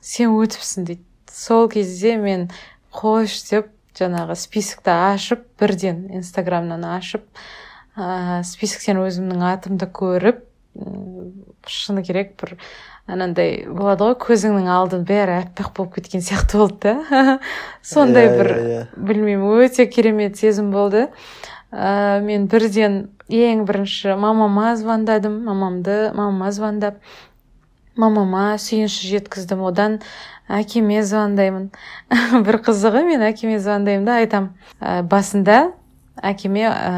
Сен өтіпсің дейді. Сол кезде мен қош деп жаңағы списокті ашып бірден инстаграмнан ашып ә, списоктен өзімнің атымды көріп шыны керек бір анандай болады ғой көзіңнің алды бәрі аппақ болып кеткен сияқты болды да (laughs) сондай иә, бір иә. Иә. білмеймін өте керемет сезім болды ә, мен бірден ең бірінші мамама звондадым мамамды мамама звондап мамама сүйінші жеткіздім одан әкеме звондаймын. (laughs) Бір қызығы мен әкеме звондаймын да айтам. Ә, басында әкеме ә,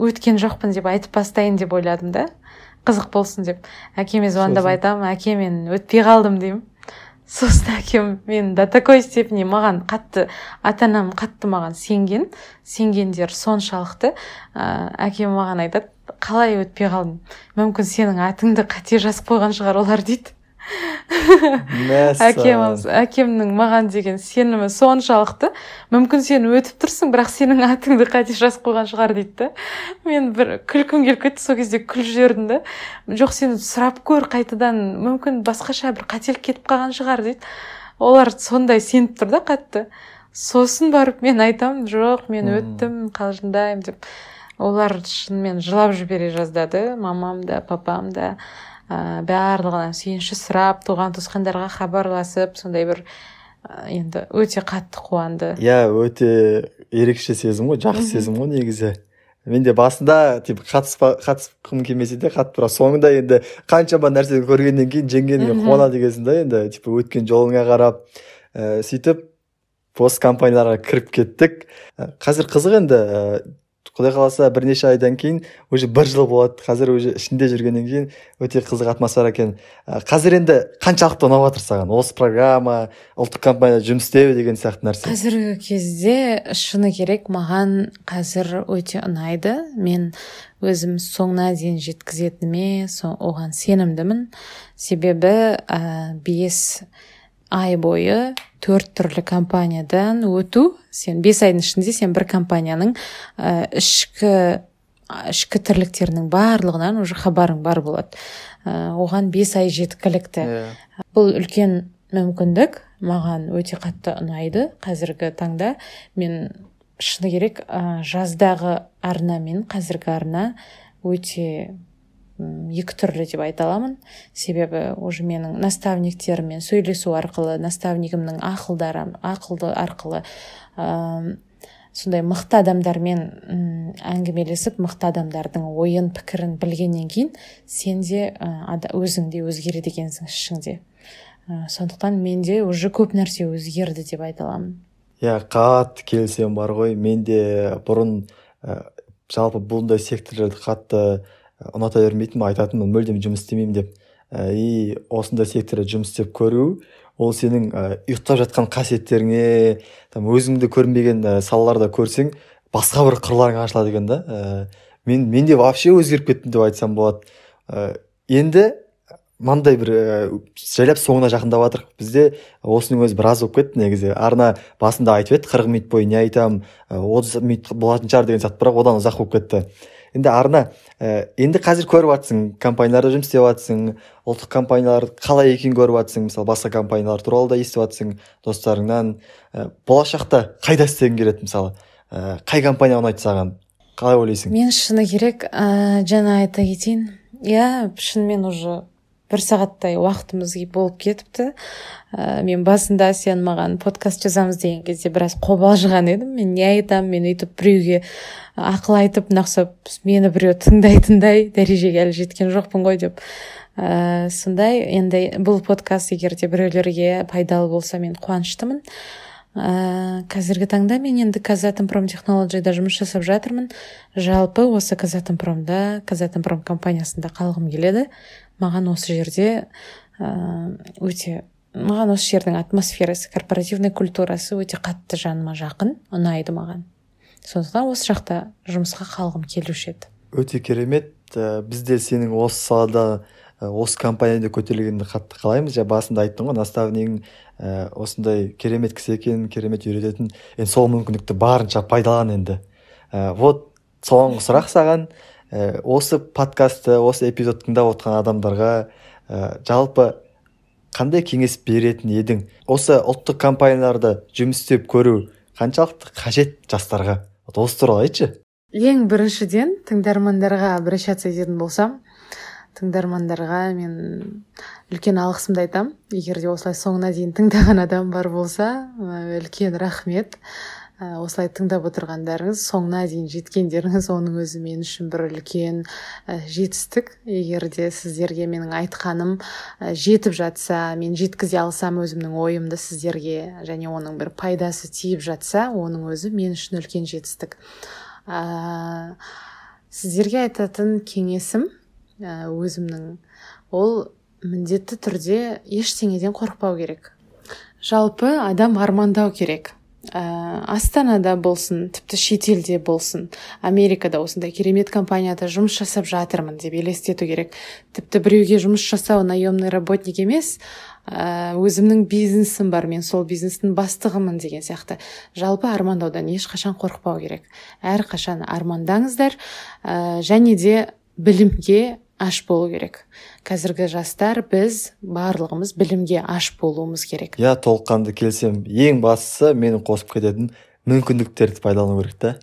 өткен жоқпын деп айтып бастайын деп ойладым да. Қызық болсын деп. Әкеме звондап айтамын әке мен өтпей қалдым деймін. Сосын әкем мен до такой степени маған қатты ата анам қатты маған сенген сенгендер соншалықты. Ә, әкем маған айтады қалай өтпей қалдың? Мүмкін сенің атыңды қате жазып қойған шығар олар дейді. Әкем әкемнің маған деген сенімі соншалықты. Мүмкін сен өтіп тұрсың бірақ сенің атыңды қате жазып қойған шығар дейді да. Мен бір күлкім келіп кетті сол кезде күліп жібердім да. Жоқ сен сұрап көр қайтадан. Мүмкін басқаша бір қателік кетіп қалған шығар дейді. Олар сондай сеніп тұр да қатты. Сосын барып мен айтамын жоқ мен өттім қалжыңдаймын деп. Олар шынымен жылап жібере жаздады. Мамам да папам да. Ә, барлығына сүйінші сұрап туған туысқандарға хабарласып сондай бір енді өте қатты қуанды. Иә өте ерекше сезім ғой жақсы сезім ғой негізі. Менде басында типа қатыспа қатысқым келмесе де қатты бірақ соңында енді қаншама нәрсе көргеннен кейін жеңгеніңе қуанады екенсің да енді типа өткен жолыңа қарап ә, сөйтіп осы компанияларға кіріп кеттік. Қазір қызық енді құдай қаласа бірнеше айдан кейін уже бір жыл болады. Қазір уже ішінде жүргеннен кейін өте қызық атмосфера екен. Қазір енді қаншалықты ұнап жатыр саған? Осы программа ұлттық компанияда жұмыс істеу деген сияқты нәрсе. Қазіргі кезде шыны керек маған қазір өте ұнайды. Мен өзім соңына дейін жеткізетініме оған сенімдімін. Себебі ә, бес ай бойы төрт түрлі компаниядан өту сен бес айдың ішінде сен бір компанияның ә, ішкі ішкі тірліктерінің барлығынан уже хабарың бар болады ә, оған бес ай жеткілікті yeah. Иә. бұл үлкен мүмкіндік маған өте қатты ұнайды қазіргі таңда мен шыны керек ә, жаздағы арна мен қазіргі арна өте екі түрлі деп айта аламын. Себебі уже менің наставниктеріммен сөйлесу арқылы наставнигімнің ақылдары ақылды арқылы ә, сондай мықты адамдармен әңгімелесіп мықты адамдардың ойын пікірін білгеннен кейін сен де өзің де өзгереді екенсің ішіңде. Ә, сондықтан менде уже көп нәрсе өзгерді деп айта аламын. Иә қатты келісемін бар ғой. Менде бұрын ә, жалпы бұндай секторларды қатты ұната бермейтінмін айтатынмын мүлдем жұмыс істемеймін деп ә, и осындай секторда жұмыс істеп көру ол сенің ә, ұйықтап жатқан қасиеттеріңе там өзіңді көрмеген ә, салаларда көрсең басқа бір қырларың ашылады екен да ә, мен мен де вообще өзгеріп кеттім деп айтсам болады. Ә, енді мынандай бір ә, жайлап соңына жақындап жатырмық бізде осының өзі біраз болып кетті негізі. Арна басында айтып еді қырық минут бойы не айтамын отыз минут болатын шығар деген сияқты бірақ одан ұзақ болып кетті. Енді арна ә, енді қазір көріп жатсың компанияларда жұмыс істеп жатсың ұлттық компаниялар қалай екенін көріп жатсың мысалы басқа компаниялар туралы да естіп жатсың достарыңнан. Ә, болашақта қайда істегің келеді мысалы? Ә, қай компания ұнайды саған? Қалай ойлайсың? Мен шыны керек ә, жаңа айта кетейін. Иә шынымен уже бір сағаттай уақытымыз болып кетіпті. Ә, мен басында сен маған подкаст жазамыз деген кезде біраз қобалжыған едім. Мен не айтамын мен өйтіп біреуге ақыл айтып нақсап мені біреу тыңдайтындай дәрежеге әлі жеткен жоқпын ғой деп. Ә, сондай енді бұл подкаст егер де біреулерге пайдалы болса мен қуаныштымын. Ә, қазіргі таңда мен енді казатомпром технологияда жұмыс жасап жатырмын. Жалпы осы казатомпромда казатомпром компаниясында қалғым келеді. Маған осы жерде өте маған осы жердің атмосферасы корпоративный культурасы өте қатты жаныма жақын ұнайды маған. Сондықтан осы жақта жұмысқа қалғым келуші еді. Өте керемет. Ә, біз де сенің осы салада ә, осы компанияда көтерілгеніңді қатты қалаймыз. Жаңа басында айттың ғой наставнигің ә, осындай керемет кісі екен керемет үйрететін. Енді сол мүмкіндікті барынша пайдалан енді. Ә, вот соңғы сұрақ саған. Ә, осы подкастты осы эпизод тыңдап отқан адамдарға ә, жалпы қандай кеңес беретін едің? Осы ұлттық компанияларда жұмыс істеп көру қаншалықты қажет жастарға? Осы туралы айтшы. Ең біріншіден тыңдармандарға обращаться ететін болсам тыңдармандарға мен үлкен алғысымды айтамын егер де осылай соңына дейін тыңдаған адам бар болса үлкен рахмет. Осылай тыңдап отырғандарыңыз соңына дейін жеткендеріңіз оның өзі мен үшін бір үлкен ә, жетістік. Егер де сіздерге менің айтқаным ә, жетіп жатса мен жеткізе алсам өзімнің ойымды сіздерге және оның бір пайдасы тиіп жатса оның өзі мен үшін үлкен жетістік. Ә, сіздерге айтатын кеңесім ә, өзімнің. Ол міндетті түрде ештеңеден қорықпау керек. Жалпы адам армандау керек. Ә, астанада болсын тіпті шетелде болсын америкада осындай керемет компанияда жұмыс жасап жатырмын деп елестету керек. Тіпті біреуге жұмыс жасау наемный работник емес ә, өзімнің бизнесім бар мен сол бизнестің бастығымын деген сияқты. Жалпы армандаудан ешқашан қорықпау керек. Әрқашан армандаңыздар ә, және де білімге аш болу керек. Қазіргі жастар біз барлығымыз білімге аш болуымыз керек. Иә толыққанды келісемін ең бастысы менің қосып кететін мүмкіндіктерді пайдалану керек та.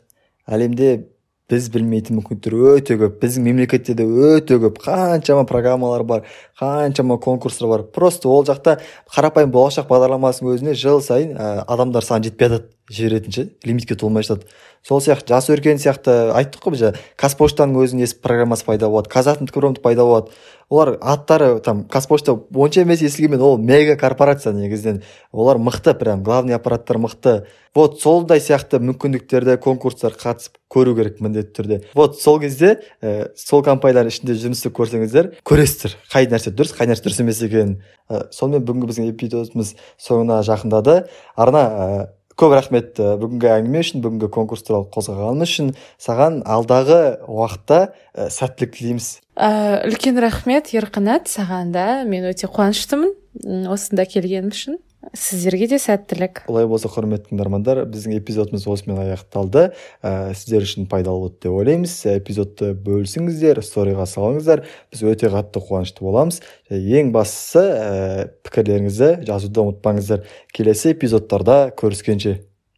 Әлемде біз білмейтін мүмкіндіктер өте көп. Біздің мемлекетте де өте көп. Қаншама программалар бар қаншама конкурстар бар. Просто ол жақта қарапайым болашақ бағдарламасының өзіне жыл сайын ә, адамдар саны жетпей жатады. Жіберетін ше лимитке толмай жатады. Сол сияқты жас өркен сияқты айттық қой біз қазпоштаның өзінің несі программасы пайда болады казатомтпром пайда болады. Олар аттары там қазпошта онша емес естілгенмен ол мега корпорация негізінен олар мықты прям главный аппараттар мықты. Вот солдай сияқты мүмкіндіктерді конкурстар қатысып көру керек міндетті түрде. Вот сол кезде ә, сол компаниялардың ішінде жұмыс істеп көрсеңіздер көресіздер. Қай нәрсе дұрыс қай нәрсе дұрыс емес екенін ә, сонымен бүгінгі біздің эпизодымыз соңына жақындады. Арна ә, көп рахмет бүгінгі әңгіме үшін бүгінгі конкурс туралы қозғағанымыз үшін. Саған алдағы уақытта ә, сәттілік тілейміз. Ә, үлкен рахмет ерқанат саған да мен өте қуаныштымын. Осында келгенім үшін сіздерге де сәттілік. Олай болса құрметті тыңдармандар біздің эпизодымыз осымен аяқталды. Ә, сіздер үшін пайдалы болды деп ойлаймыз. Эпизодты бөлісіңіздер сториға салыңыздар. Біз өте қатты қуанышты боламыз. Ең бастысы ә, пікірлеріңізді жазуды ұмытпаңыздар. Келесі эпизодтарда көріскенше.